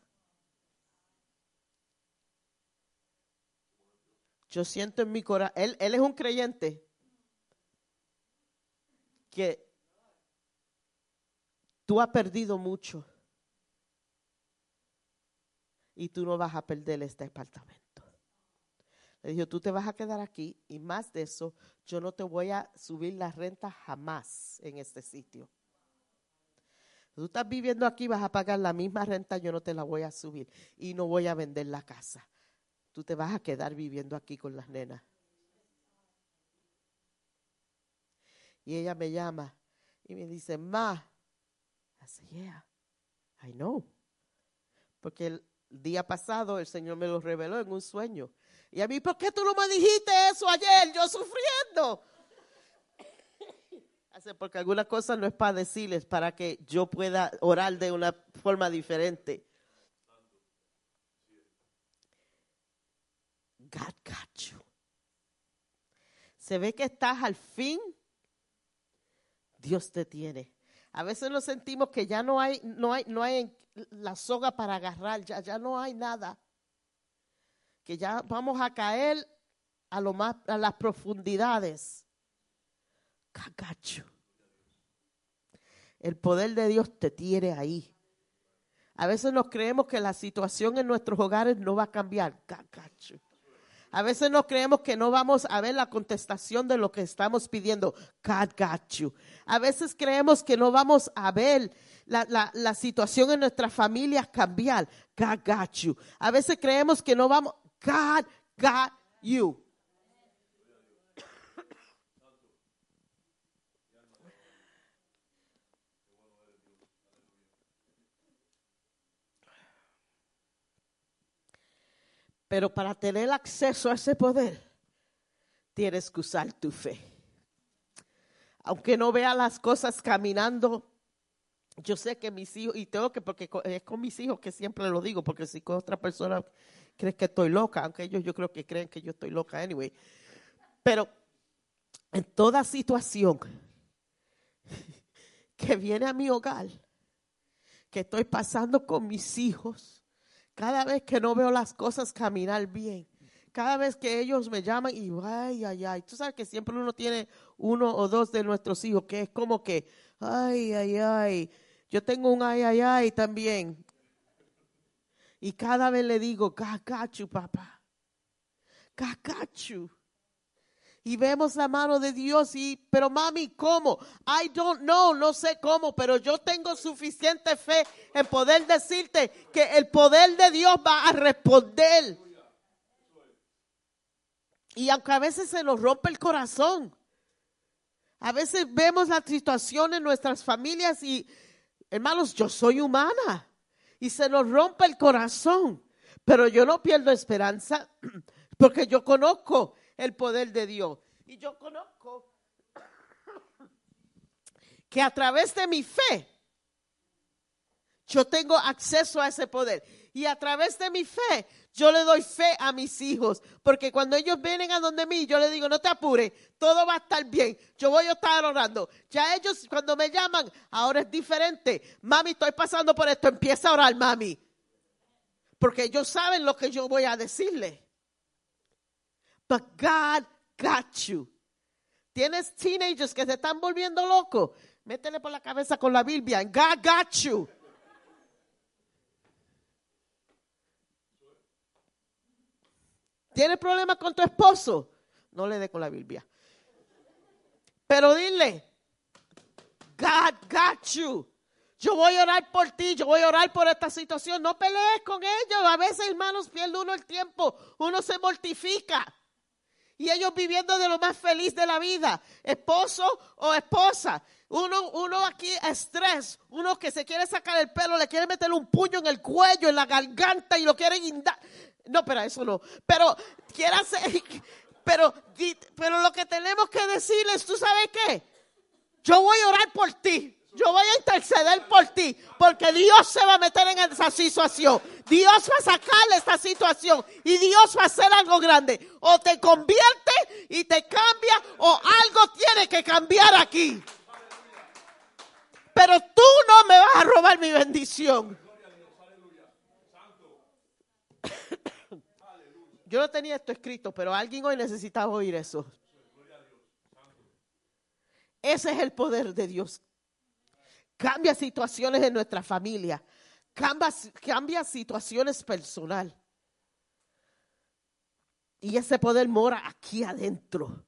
S6: Yo siento en mi corazón, él, él es un creyente que tú has perdido mucho y tú no vas a perder este apartamento. Le dijo, tú te vas a quedar aquí y más de eso, yo no te voy a subir la renta jamás en este sitio. Tú estás viviendo aquí, vas a pagar la misma renta, yo no te la voy a subir y no voy a vender la casa. Tú te vas a quedar viviendo aquí con las nenas. Y ella me llama y me dice, Ma, said, yeah, I know. Porque el día pasado el Señor me lo reveló en un sueño. Y a mí, ¿por qué tú no me dijiste eso ayer? Yo sufriendo. *coughs* Porque alguna cosa no es para decirles, para que yo pueda orar de una forma diferente. God got you. Se ve que estás al fin. Dios te tiene. A veces nos sentimos que ya no hay, no hay, no hay la soga para agarrar, ya, ya no hay nada. Que ya vamos a caer a lo más, a las profundidades. You. El poder de Dios te tiene ahí. A veces nos creemos que la situación en nuestros hogares no va a cambiar. You. A veces nos creemos que no vamos a ver la contestación de lo que estamos pidiendo. God got you. A veces creemos que no vamos a ver la, la, la situación en nuestras familias cambiar. God got you. A veces creemos que no vamos. God got you. Pero para tener acceso a ese poder, tienes que usar tu fe. Aunque no vea las cosas caminando, yo sé que mis hijos, y tengo que, porque es con mis hijos que siempre lo digo, porque si con otra persona crees que estoy loca, aunque ellos yo creo que creen que yo estoy loca anyway. Pero en toda situación *laughs* que viene a mi hogar, que estoy pasando con mis hijos, cada vez que no veo las cosas caminar bien, cada vez que ellos me llaman y ay, ay, ay, tú sabes que siempre uno tiene uno o dos de nuestros hijos que es como que, ay, ay, ay, yo tengo un ay, ay, ay también. Y cada vez le digo, you, papá. You. Y vemos la mano de Dios y, pero mami, ¿cómo? I don't know, no sé cómo, pero yo tengo suficiente fe en poder decirte que el poder de Dios va a responder. Y aunque a veces se nos rompe el corazón, a veces vemos la situación en nuestras familias y, hermanos, yo soy humana y se nos rompe el corazón, pero yo no pierdo esperanza *clears throat* porque yo conozco el poder de Dios y yo conozco que a través de mi fe yo tengo acceso a ese poder y a través de mi fe yo le doy fe a mis hijos, porque cuando ellos vienen a donde mí, yo les digo, no te apures, todo va a estar bien, yo voy a estar orando. Ya ellos cuando me llaman, ahora es diferente. Mami, estoy pasando por esto, empieza a orar, mami. Porque ellos saben lo que yo voy a decirle. But God got you. Tienes teenagers que se están volviendo locos. Métele por la cabeza con la Biblia. God got you. ¿Tienes problemas con tu esposo? No le dé con la Biblia. Pero dile, God got you. Yo voy a orar por ti, yo voy a orar por esta situación. No pelees con ellos. A veces, hermanos, pierde uno el tiempo. Uno se mortifica. Y ellos viviendo de lo más feliz de la vida. Esposo o esposa. Uno, uno aquí estrés. Uno que se quiere sacar el pelo, le quiere meter un puño en el cuello, en la garganta y lo quiere guindar. No, pero eso no. Pero quiere hacer, *laughs* pero, pero lo que tenemos que decirles, ¿tú sabes qué? Yo voy a orar por ti. Yo voy a interceder por ti. Porque Dios se va a meter en esa situación. Dios va a sacarle esta situación. Y Dios va a hacer algo grande. O te convierte y te cambia. O algo tiene que cambiar aquí. Pero tú no me vas a robar mi bendición. *coughs* Yo no tenía esto escrito, pero alguien hoy necesitaba oír eso. Ese es el poder de Dios. Cambia situaciones en nuestra familia. Cambia, cambia situaciones personal. Y ese poder mora aquí adentro.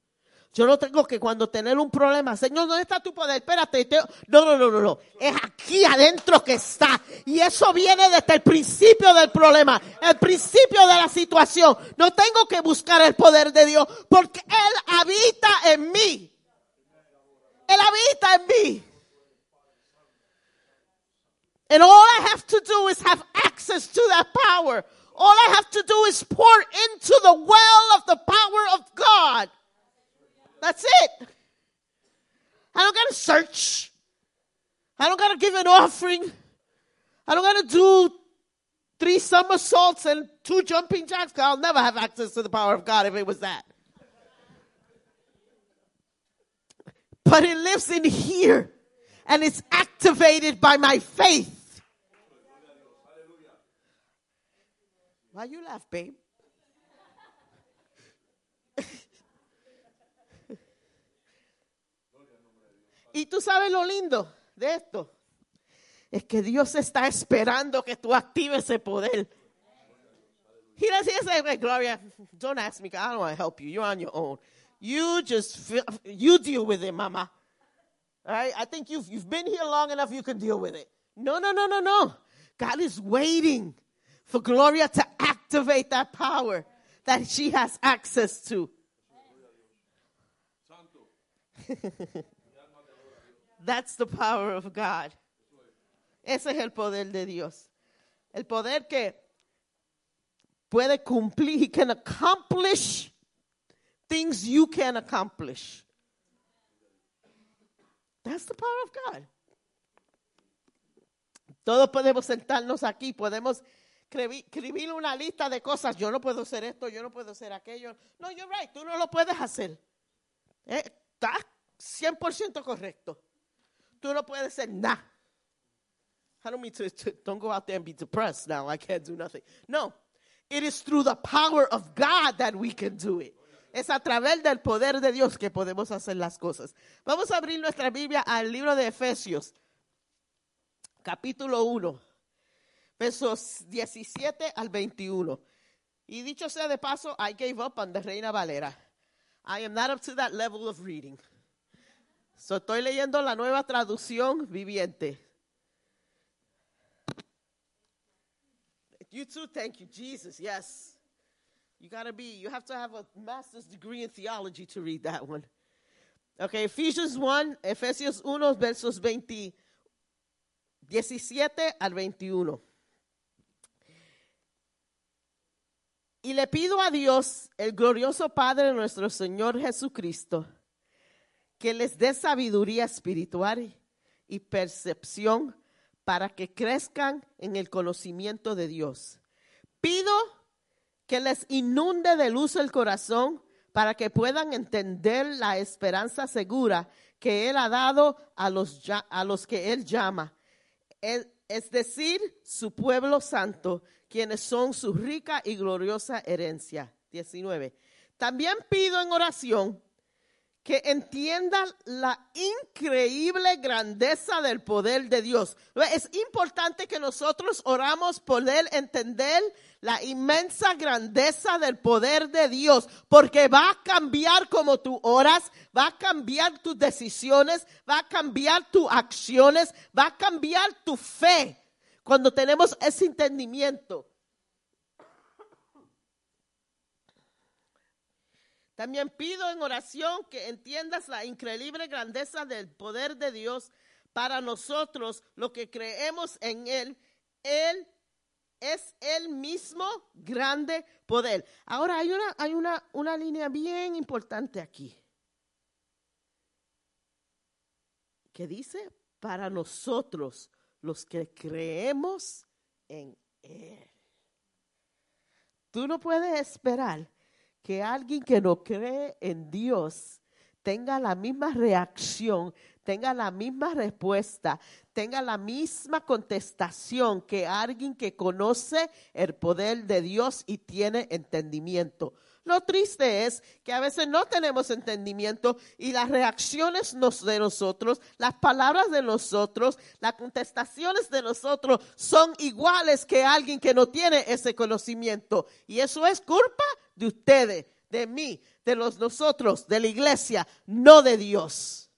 S6: Yo no tengo que cuando tener un problema, Señor, ¿dónde está tu poder? Espérate. te- No, no, no, no, no. Es aquí adentro que está. Y eso viene desde el principio del problema, el principio de la situación. No tengo que buscar el poder de Dios porque Él habita en mí. Él habita en mí. And all I have to do is have access to that power. All I have to do is pour into the well of the power of God. That's it. I don't gotta search. I don't gotta give an offering. I don't gotta do three somersaults and two jumping jacks. I'll never have access to the power of God if it was that. But it lives in here and it's activated by my faith. Why you laugh, babe? y tú sabes lo lindo de esto. Es que Dios está esperando que tú actives ese poder. He doesn't he doesn't Gloria, don't ask me. I don't want to help you. You're on your own. You just, feel, you deal with it, mama. All right? I think you've, you've been here long enough, you can deal with it. No, no, no, no, no. God is waiting for Gloria to activate that power that she has access to. *laughs* That's the power of God. Ese es el poder de Dios. El poder que puede cumplir, he can accomplish things you can accomplish. That's the power of God. Todos podemos sentarnos aquí, podemos escribir una lista de cosas. Yo no puedo hacer esto, yo no puedo hacer aquello. No, you're right, tú no lo puedes hacer. Eh, Está 100% correcto. Tú no puedes hacer nada. I don't mean to, to- don't go out there and be depressed now. I can't do nothing. No. It is through the power of God that we can do it. Es a través del poder de Dios que podemos hacer las cosas. Vamos a abrir nuestra Biblia al libro de Efesios, capítulo 1. Versos 17 al 21. Y dicho sea de paso, I gave up on the Reina Valera. I am not up to that level of reading. So estoy leyendo la nueva traducción viviente. You too, thank you, Jesus. Yes. You gotta be, you have to have a master's degree in theology to read that one. Okay, Ephesians 1, Efesios 1, versos 20, 17 al 21. Y le pido a Dios, el glorioso Padre nuestro Señor Jesucristo, que les dé sabiduría espiritual y percepción para que crezcan en el conocimiento de Dios. Pido que les inunde de luz el corazón para que puedan entender la esperanza segura que Él ha dado a los, a los que Él llama, es decir, su pueblo santo, quienes son su rica y gloriosa herencia. 19. También pido en oración que entiendan la increíble grandeza del poder de Dios. Es importante que nosotros oramos poder entender la inmensa grandeza del poder de Dios, porque va a cambiar como tú oras, va a cambiar tus decisiones, va a cambiar tus acciones, va a cambiar tu fe cuando tenemos ese entendimiento. También pido en oración que entiendas la increíble grandeza del poder de Dios para nosotros, lo que creemos en Él. Él es el mismo grande poder. Ahora hay una, hay una, una línea bien importante aquí. Que dice, para nosotros, los que creemos en Él. Tú no puedes esperar que alguien que no cree en Dios tenga la misma reacción, tenga la misma respuesta, tenga la misma contestación que alguien que conoce el poder de Dios y tiene entendimiento. Lo triste es que a veces no tenemos entendimiento y las reacciones de nosotros, las palabras de nosotros, las contestaciones de nosotros son iguales que alguien que no tiene ese conocimiento. Y eso es culpa de ustedes, de mí, de los nosotros, de la iglesia, no de Dios.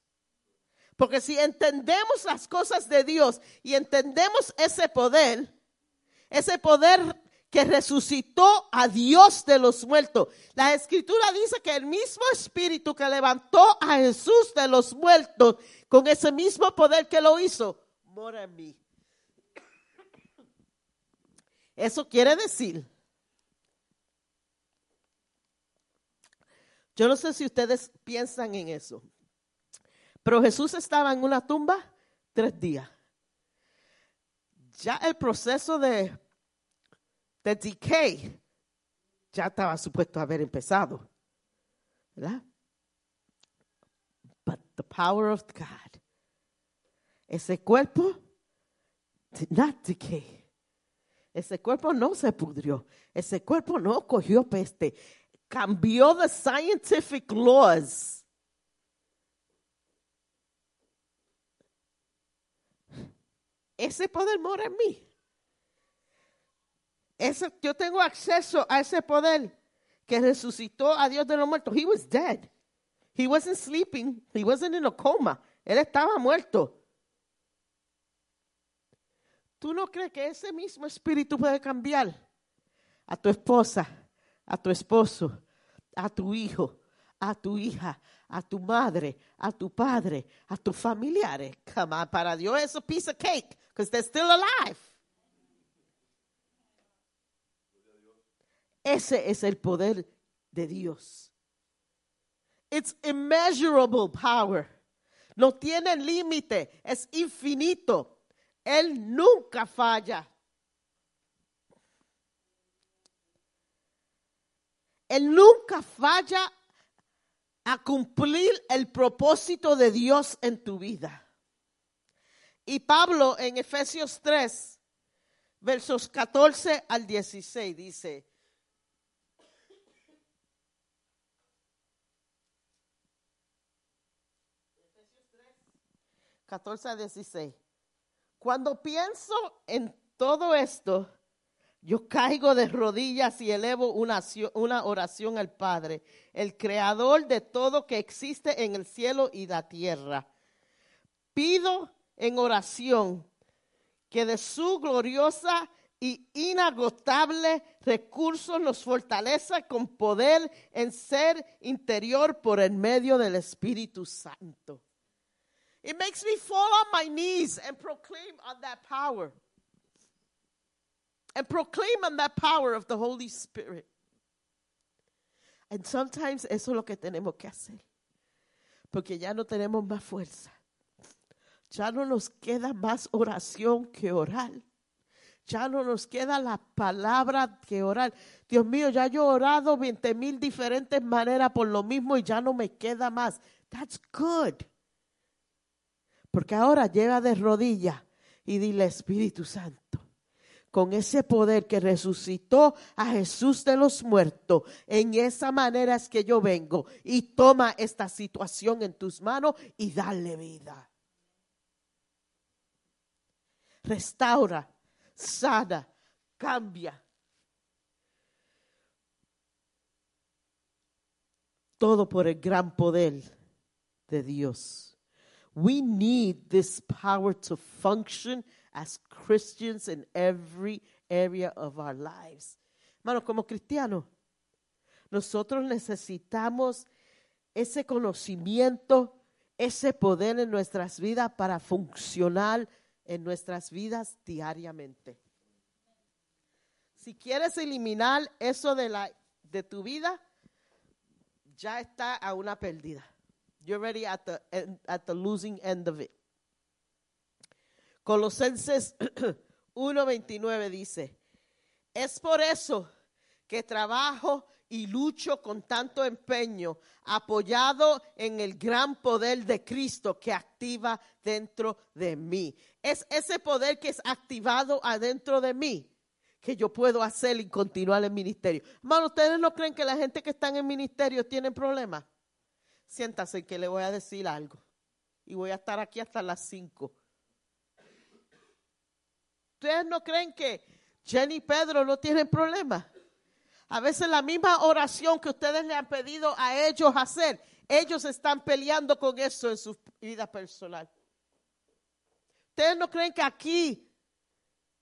S6: Porque si entendemos las cosas de Dios y entendemos ese poder, ese poder que resucitó a Dios de los muertos. La escritura dice que el mismo espíritu que levantó a Jesús de los muertos, con ese mismo poder que lo hizo, mora en mí. Eso quiere decir, yo no sé si ustedes piensan en eso, pero Jesús estaba en una tumba tres días. Ya el proceso de the decay ya estaba supuesto haber empezado. ¿Verdad? But the power of God. Ese cuerpo did not decay. Ese cuerpo no se pudrió. Ese cuerpo no cogió peste. Cambió the scientific laws. Ese poder mora en mí. Ese, yo tengo acceso a ese poder que resucitó a Dios de los muertos. He was dead. He wasn't sleeping. He wasn't in a coma. Él estaba muerto. ¿Tú no crees que ese mismo espíritu puede cambiar a tu esposa, a tu esposo, a tu hijo, a tu hija, a tu madre, a tu padre, a tus familiares? Come on, para Dios es a piece of cake because they're still alive. Ese es el poder de Dios. It's immeasurable power. No tiene límite, es infinito. Él nunca falla. Él nunca falla a cumplir el propósito de Dios en tu vida. Y Pablo en Efesios 3, versos 14 al 16 dice, 14 a 16. Cuando pienso en todo esto, yo caigo de rodillas y elevo una, oración al Padre, el creador de todo que existe en el cielo y la tierra. Pido en oración que de su gloriosa y inagotable recursos nos fortaleza con poder en ser interior por el medio del Espíritu Santo. It makes me fall on my knees and proclaim on that power. And proclaim on that power of the Holy Spirit. And sometimes eso es lo que tenemos que hacer. Porque ya no tenemos más fuerza. Ya no nos queda más oración que orar. Ya no nos queda la palabra que orar. Dios mío, ya yo he orado 20 mil diferentes maneras por lo mismo y ya no me queda más. That's good. Porque ahora lleva de rodillas y dile Espíritu Santo, con ese poder que resucitó a Jesús de los muertos, en esa manera es que yo vengo y toma esta situación en tus manos y dale vida. Restaura, sana, cambia. Todo por el gran poder de Dios. We need this power to function as Christians in every area of our lives. Hermano, como cristianos, nosotros necesitamos ese conocimiento, ese poder en nuestras vidas para funcionar en nuestras vidas diariamente. Si quieres eliminar eso de, la, de tu vida, ya está a una pérdida. You're already at the, end- at the losing end of it. Colosenses *clears throat* 1:29 dice, es por eso que trabajo y lucho con tanto empeño, apoyado en el gran poder de Cristo que activa dentro de mí. Es ese poder que es activado adentro de mí que yo puedo hacer y continuar el ministerio. Hermano, ¿ustedes no creen que la gente que está en el ministerio tiene problemas? Siéntase que le voy a decir algo. Y voy a estar aquí hasta las 5. ¿Ustedes no creen que Jenny y Pedro no tienen problemas? A veces la misma oración que ustedes le han pedido a ellos hacer, ellos están peleando con eso en su vida personal. ¿Ustedes no creen que aquí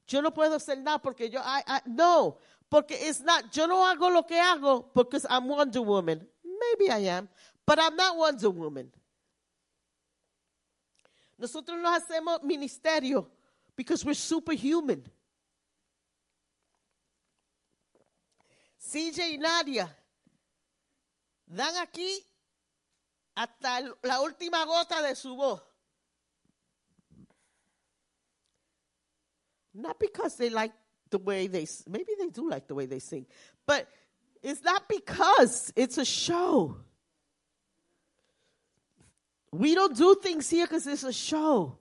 S6: yo no puedo hacer nada porque yo, I- no, porque it's not, yo no hago lo que hago porque I'm Wonder Woman. Maybe I am, but I'm not Wonder Woman. Nosotros no hacemos ministerio because we're superhuman. CJ y Nadia dan aquí hasta la última gota de su voz. Not because they like the way they, maybe they do like the way they sing, but it's not because it's a show. We don't do things here because it's a show.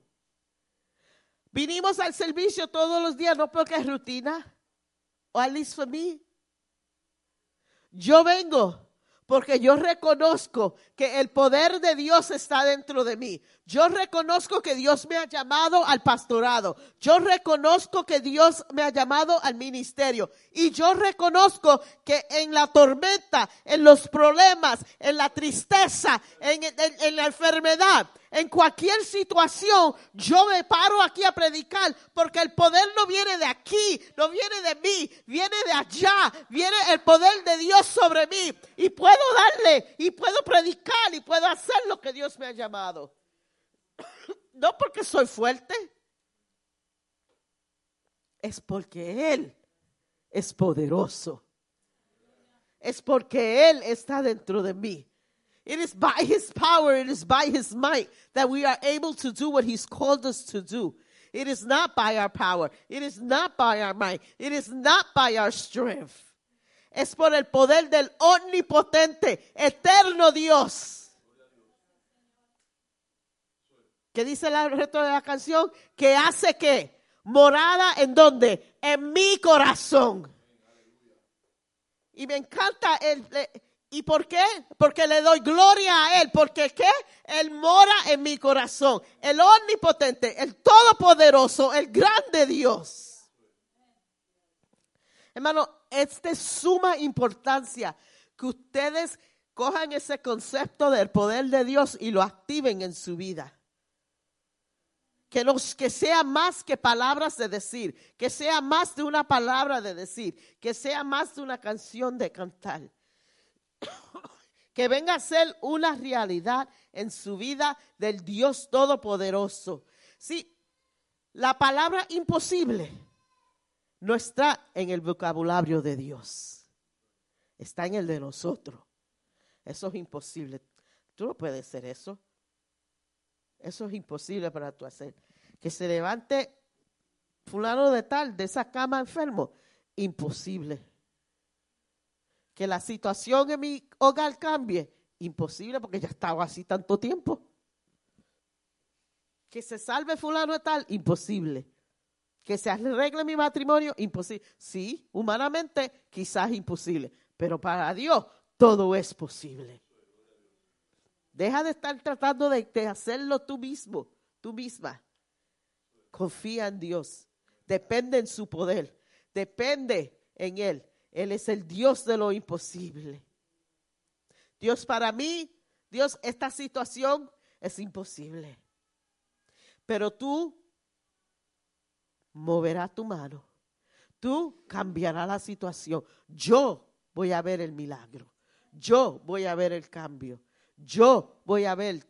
S6: Vinimos al servicio todos los días, no porque es rutina, or at least for me. Yo vengo porque yo reconozco que el poder de Dios está dentro de mí. Yo reconozco que Dios me ha llamado al pastorado. Yo reconozco que Dios me ha llamado al ministerio. Y yo reconozco que en la tormenta, en los problemas, en la tristeza, en, la enfermedad, en cualquier situación, yo me paro aquí a predicar porque el poder no viene de aquí, no viene de mí, viene de allá, viene el poder de Dios sobre mí y puedo darle y puedo predicar y puedo hacer lo que Dios me ha llamado. No porque soy fuerte, es porque Él es poderoso. Es porque Él está dentro de mí. It is by his power, it is by his might that we are able to do what he's called us to do. It is not by our power, it is not by our might, it is not by our strength. Es por el poder del omnipotente, eterno Dios. ¿Qué dice el resto de la canción? Que hace que morada en donde? En mi corazón. Y me encanta el, ¿Y por qué? Porque le doy gloria a Él. Porque qué? Él mora en mi corazón. El omnipotente, el todopoderoso, el grande Dios. Hermano, es de suma importancia que ustedes cojan ese concepto del poder de Dios y lo activen en su vida. Que, nos, que sea más que palabras de decir, que sea más de una palabra de decir, que sea más de una canción de cantar. *coughs* que venga a ser una realidad en su vida del Dios Todopoderoso. Sí, la palabra imposible no está en el vocabulario de Dios, está en el de nosotros. Eso es imposible. Tú no puedes hacer eso. Eso es imposible para tú hacer. Que se levante fulano de tal de esa cama enfermo. Imposible. Que la situación en mi hogar cambie. Imposible porque ya estaba así tanto tiempo. Que se salve fulano de tal. Imposible. Que se arregle mi matrimonio. Imposible. Sí, humanamente quizás imposible. Pero para Dios todo es posible. Deja de estar tratando de, hacerlo tú mismo, tú misma. Confía en Dios. Depende en su poder. Depende en Él. Él es el Dios de lo imposible. Dios para mí, Dios, esta situación es imposible. Pero tú moverás tu mano. Tú cambiarás la situación. Yo voy a ver el milagro. Yo voy a ver el cambio. Yo voy a ver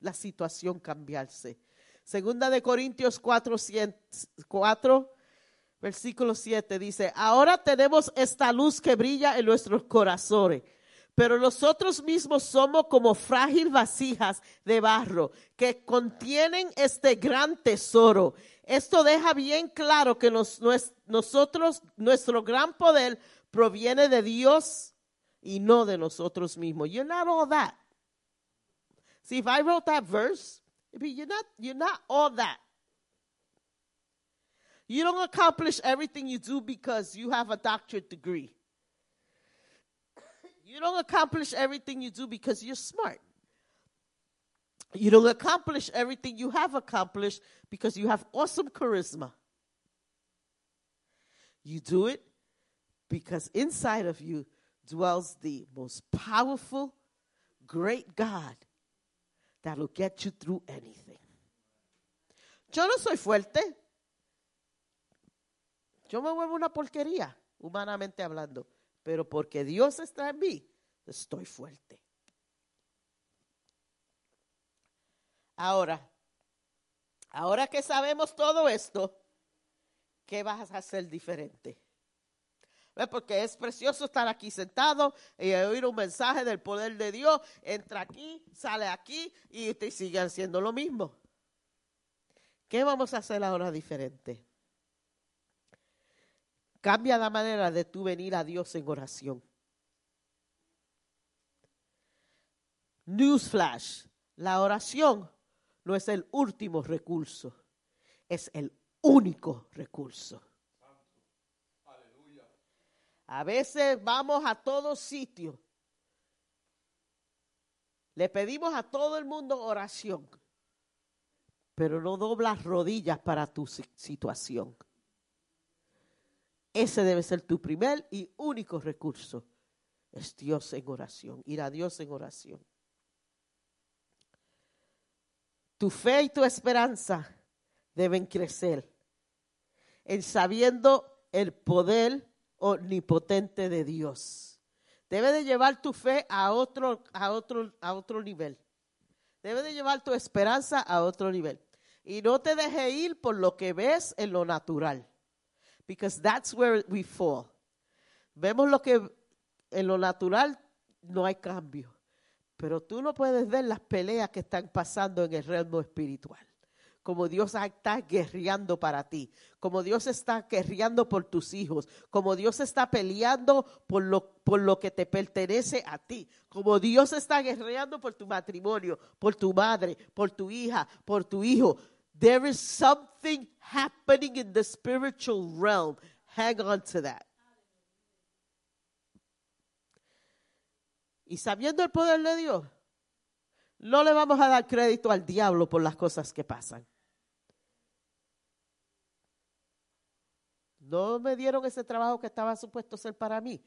S6: la situación cambiarse. Segunda de Corintios 4, 4, versículo 7 dice, ahora tenemos esta luz que brilla en nuestros corazones, pero nosotros mismos somos como frágil vasijas de barro que contienen este gran tesoro. Esto deja bien claro que nos, nosotros, nuestro gran poder proviene de Dios y no de nosotros mismos. You're not all that. See, if I wrote that verse, you're not, you're not all that. You don't accomplish everything you do because you have a doctorate degree. You don't accomplish everything you do because you're smart. You don't accomplish everything you have accomplished because you have awesome charisma. You do it because inside of you dwells the most powerful, great God that'll get you through anything. Yo no soy fuerte. Yo me vuelvo una porquería, humanamente hablando. Pero porque Dios está en mí, estoy fuerte. Ahora, ahora que sabemos todo esto, ¿qué vas a hacer diferente? Porque es precioso estar aquí sentado y oír un mensaje del poder de Dios. Entra aquí, sale aquí y te sigue haciendo lo mismo. ¿Qué vamos a hacer ahora diferente? Cambia la manera de tú venir a Dios en oración. Newsflash, la oración no es el último recurso, es el único recurso. A veces vamos a todos sitios. Le pedimos a todo el mundo oración, pero no doblas rodillas para tu situación. Ese debe ser tu primer y único recurso. Es Dios en oración, ir a Dios en oración. Tu fe y tu esperanza deben crecer en sabiendo el poder omnipotente de Dios. Debe de llevar tu fe a otro, a otro, a otro nivel. Debe de llevar tu esperanza a otro nivel. Y no te deje ir por lo que ves en lo natural. Because that's where we fall. Vemos lo que en lo natural no hay cambio. Pero tú no puedes ver las peleas que están pasando en el reino espiritual como Dios está guerreando para ti, como Dios está guerreando por tus hijos, como Dios está peleando por lo, por lo que te pertenece a ti, como Dios está guerreando por tu matrimonio, por tu madre, por tu hija, por tu hijo. There is something happening in the spiritual realm. Hang on to that. Y sabiendo el poder de Dios, no le vamos a dar crédito al diablo por las cosas que pasan. No me dieron ese trabajo que estaba supuesto ser para mí.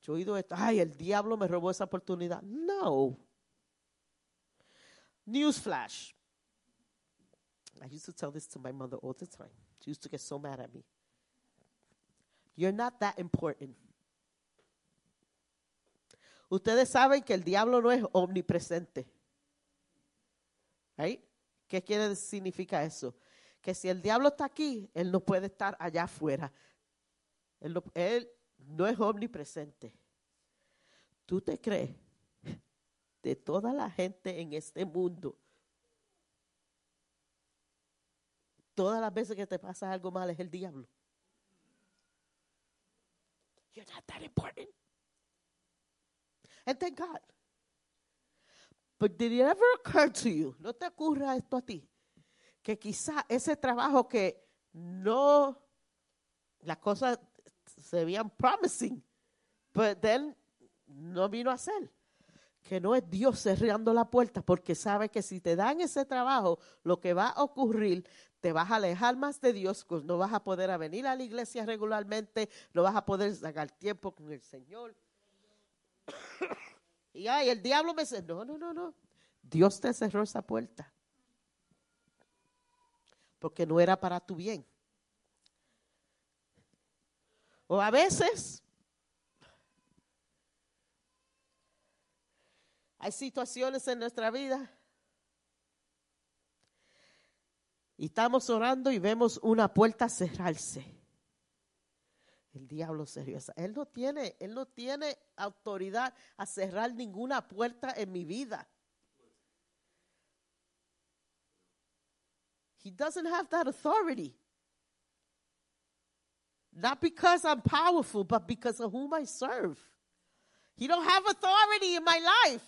S6: Yo he oído esto, ay, el diablo me robó esa oportunidad. No. Newsflash. I used to tell this to my mother all the time. She used to get so mad at me. You're not that important. Ustedes saben que el diablo no es omnipresente. Right? ¿Qué quiere significa eso? Que si el diablo está aquí, él no puede estar allá afuera. Él no, él no es omnipresente. ¿Tú te crees de toda la gente en este mundo? Todas las veces que te pasa algo mal es el diablo. You're not that important. And thank God. But did it ever occur to you, no te ocurra esto a ti, que quizá ese trabajo que no, las cosas se veían promising, but then no vino a ser. Que no es Dios cerrando la puerta, porque sabe que si te dan ese trabajo, lo que va a ocurrir, te vas a alejar más de Dios, pues no vas a poder venir a la iglesia regularmente, no vas a poder sacar tiempo con el Señor. *coughs* Y ay, el diablo me dice, no, no, no, no. Dios te cerró esa puerta. Porque no era para tu bien. O a veces hay situaciones en nuestra vida y estamos orando y vemos una puerta cerrarse. El diablo esa. Él no tiene, él no tiene autoridad a cerrar ninguna puerta en mi vida. He doesn't have that authority. Not because I'm powerful, but because of whom I serve. He don't have authority in my life.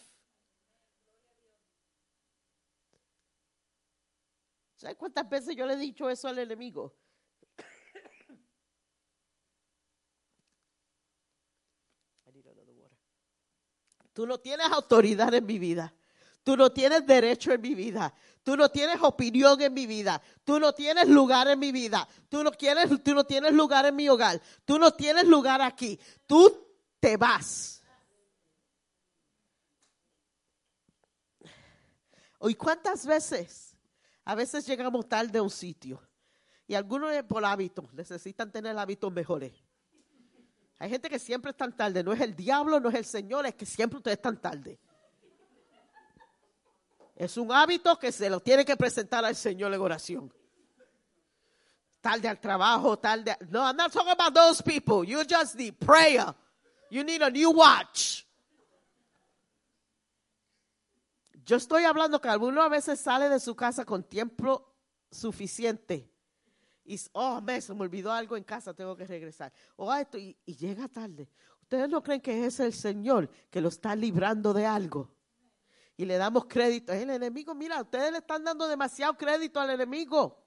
S6: ¿Sabes cuántas veces yo le he dicho eso al enemigo? *coughs* I need another water. Tú no tienes autoridad en mi vida. Tú no tienes derecho en mi vida. Tú no tienes opinión en mi vida. Tú no tienes lugar en mi vida. Tú no, quieres, tú no tienes lugar en mi hogar. Tú no tienes lugar aquí. Tú te vas. ¿Y cuántas veces? A veces llegamos tarde a un sitio. Y algunos por hábito necesitan tener hábitos mejores. Hay gente que siempre están tarde. No es el diablo, no es el Señor, es que siempre ustedes están tarde. Es un hábito que se lo tiene que presentar al Señor en oración. Tarde al trabajo, tarde. No, I'm not talking about those people. You just need prayer. You need a new watch. Yo estoy hablando que alguno a veces sale de su casa con tiempo suficiente y, oh, me, se me olvidó algo en casa, tengo que regresar. O esto, y llega tarde. ¿Ustedes no creen que es el Señor que lo está librando de algo? Y le damos crédito. Es el enemigo. Mira, ustedes le están dando demasiado crédito al enemigo.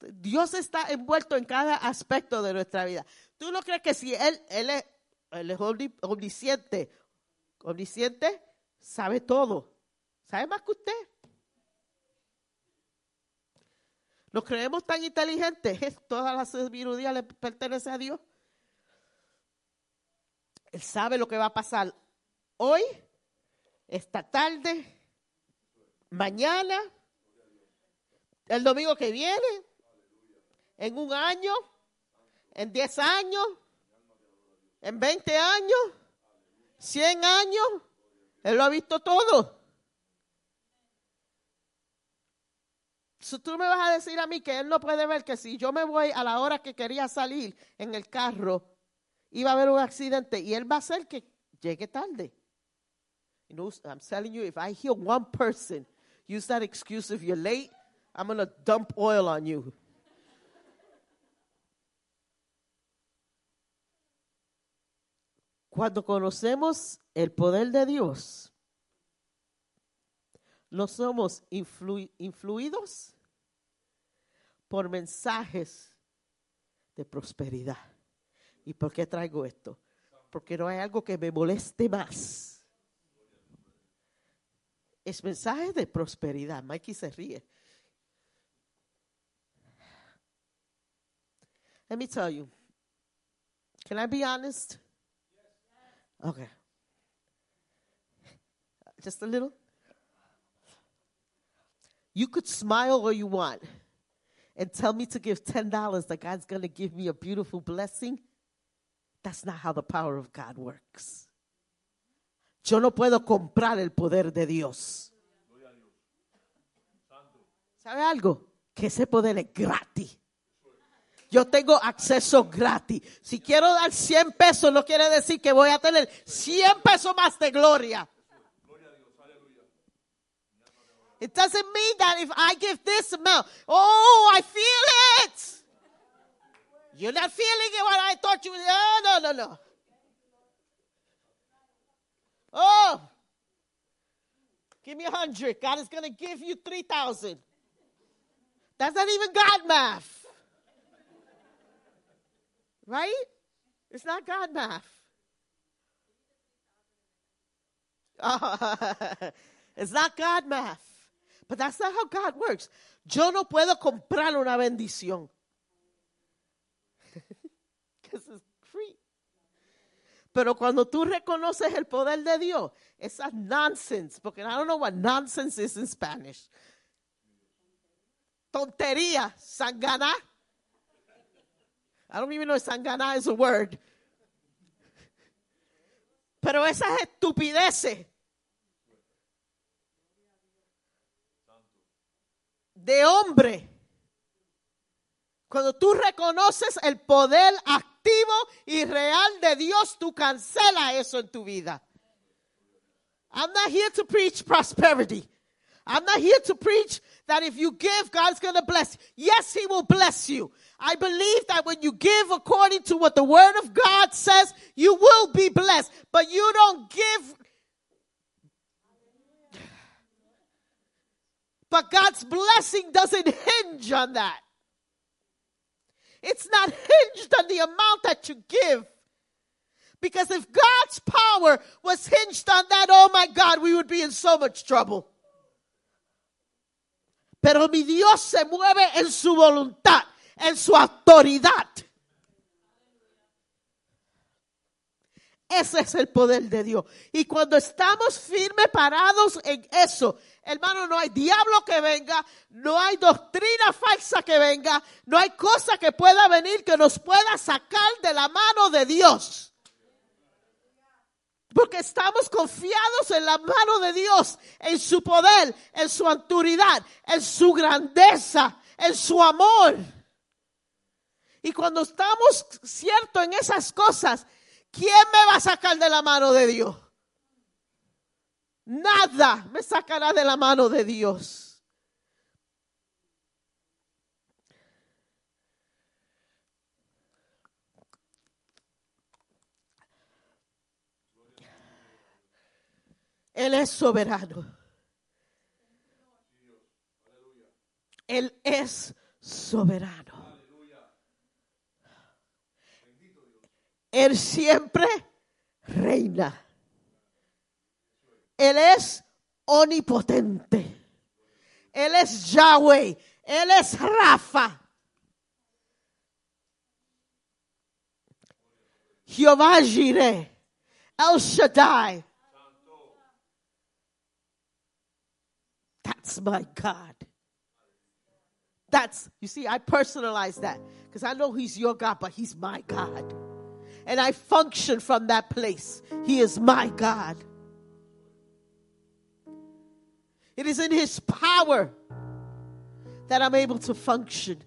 S6: Dios está envuelto en cada aspecto de nuestra vida. ¿Tú no crees que si Él, él es, omnisciente, omnisciente, sabe todo? ¿Sabe más que usted? Nos creemos tan inteligentes. *laughs* Toda la sabiduría le pertenece a Dios. Él sabe lo que va a pasar hoy, esta tarde, mañana, el domingo que viene, en un año, en 10 años, en 20 años, 100 años. Él lo ha visto todo. So, tú me vas a decir a mí que él no puede ver que si yo me voy a la hora que quería salir en el carro, iba a haber un accidente y él va a hacer que llegue tarde. You I'm telling you, if I hear one person use that excuse if you're late, I'm going to dump oil on you. Cuando conocemos el poder de Dios, no somos influ- influidos por mensajes de prosperidad. ¿Y por qué traigo esto? Porque no hay algo que me moleste más. Es mensaje de prosperidad. Mikey se ríe. Let me tell you. Can I be honest? Okay. Just a little. You could smile all you want and tell me to give $10 that God's going to give me a beautiful blessing. That's not how the power of God works. Yo no puedo comprar el poder de Dios. ¿Sabe algo? Que ese poder es gratis. Yo tengo acceso gratis. Si quiero dar 100 pesos, no quiere decir que voy a tener 100 pesos más de gloria. It doesn't mean that if I give this amount, oh, I feel it. You're not feeling it what I thought you. No, no, no, no. Oh, give me a hundred. God is going to give you three thousand. That's not even God math, right? It's not God math. Oh, *laughs* it's not God math. But that's not how God works. Yo no puedo comprar una bendición. *laughs* Because it's. Pero cuando tú reconoces el poder de Dios, esa nonsense, porque I don't know what nonsense is in Spanish. Tontería, sangana. I don't even know if sangana is a word. Pero esas estupideces de hombre. Cuando tú reconoces el poder activo y real de Dios, tú cancela eso en tu vida. I'm not here to preach prosperity. I'm not here to preach that if you give, God's going to bless you. Yes, He will bless you. I believe that when you give according to what the Word of God says, you will be blessed. But you don't give But God's blessing doesn't hinge on that. It's not *laughs* hinged on the amount that you give. Because if God's power was hinged on that, oh my God, we would be in so much trouble. Pero mi Dios se mueve en su voluntad, en su autoridad. Ese es el poder de Dios. Y cuando estamos firmes, parados en eso, hermano, no hay diablo que venga, no hay doctrina falsa que venga, no hay cosa que pueda venir que nos pueda sacar de la mano de Dios. Porque estamos confiados en la mano de Dios, en su poder, en su autoridad, en su grandeza, en su amor. Y cuando estamos ciertos en esas cosas, ¿quién me va a sacar de la mano de Dios? Nada me sacará de la mano de Dios. Él es soberano. Él es soberano. Él siempre reina. Él es omnipotente. Él es Yahweh. Él es Rafa. Jehová Jireh. El Shaddai. That's my God. That's, you see, I personalize that because I know He's your God, but He's my God. And I function from that place. He is my God. It is in His power that I'm able to function.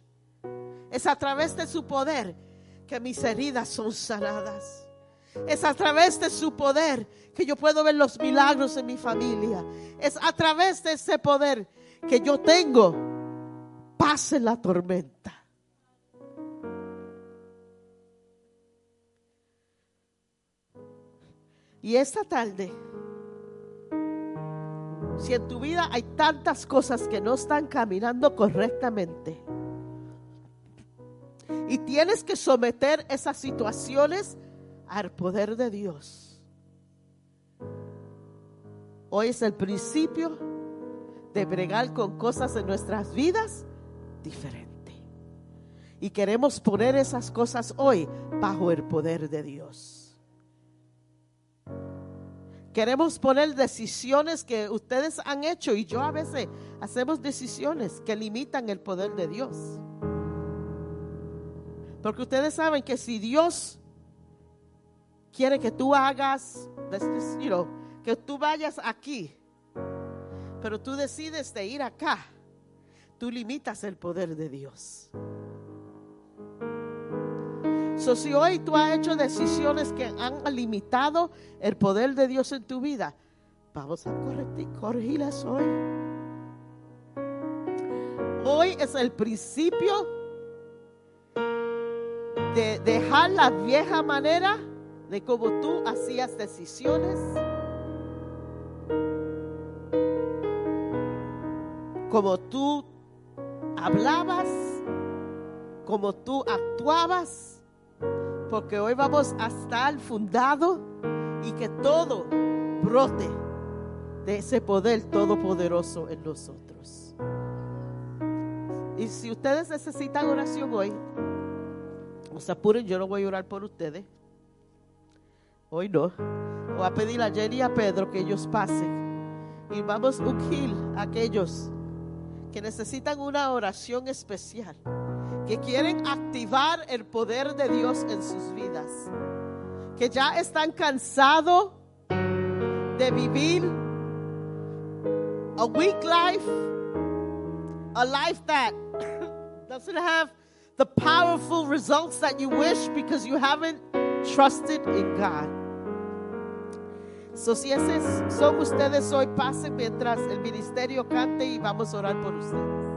S6: Es a través de su poder que mis heridas son sanadas. Es a través de su poder que yo puedo ver los milagros en mi familia. Es a través de ese poder que yo tengo paz en la tormenta. Y esta tarde, si en tu vida hay tantas cosas que no están caminando correctamente y tienes que someter esas situaciones al poder de Dios, hoy es el principio de bregar con cosas en nuestras vidas diferente. Y queremos poner esas cosas hoy bajo el poder de Dios. Queremos poner decisiones que ustedes han hecho y yo a veces hacemos decisiones que limitan el poder de Dios. Porque ustedes saben que si Dios quiere que tú hagas, que tú vayas aquí, pero tú decides de ir acá, tú limitas el poder de Dios. Si hoy tú has hecho decisiones que han limitado el poder de Dios en tu vida, vamos a corregir, corregirlas hoy. Hoy es el principio de dejar la vieja manera de cómo tú hacías decisiones, como tú hablabas, como tú actuabas, porque hoy vamos a estar fundado y que todo brote de ese poder todopoderoso en nosotros. Y si ustedes necesitan oración hoy, no se apuren, yo no voy a orar por ustedes. Hoy no. Voy a pedir a Jenny y a Pedro que ellos pasen. Y vamos a ungir a aquellos que necesitan una oración especial. Que quieren activar el poder de Dios en sus vidas. Que ya están cansados de vivir a weak life. A life that *coughs* doesn't have the powerful results that you wish because you haven't trusted in God. So, si esos son ustedes hoy, pasen mientras el ministerio cante y vamos a orar por ustedes.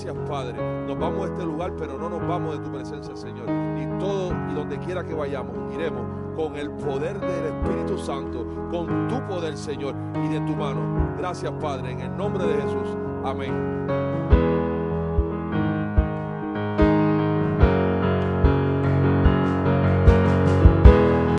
S7: Gracias, Padre. Nos vamos a este lugar, pero no nos vamos de tu presencia, Señor. Y todo y donde quiera que vayamos, iremos con el poder del Espíritu Santo, con tu poder, Señor, y de tu mano. Gracias, Padre, en el nombre de Jesús. Amén.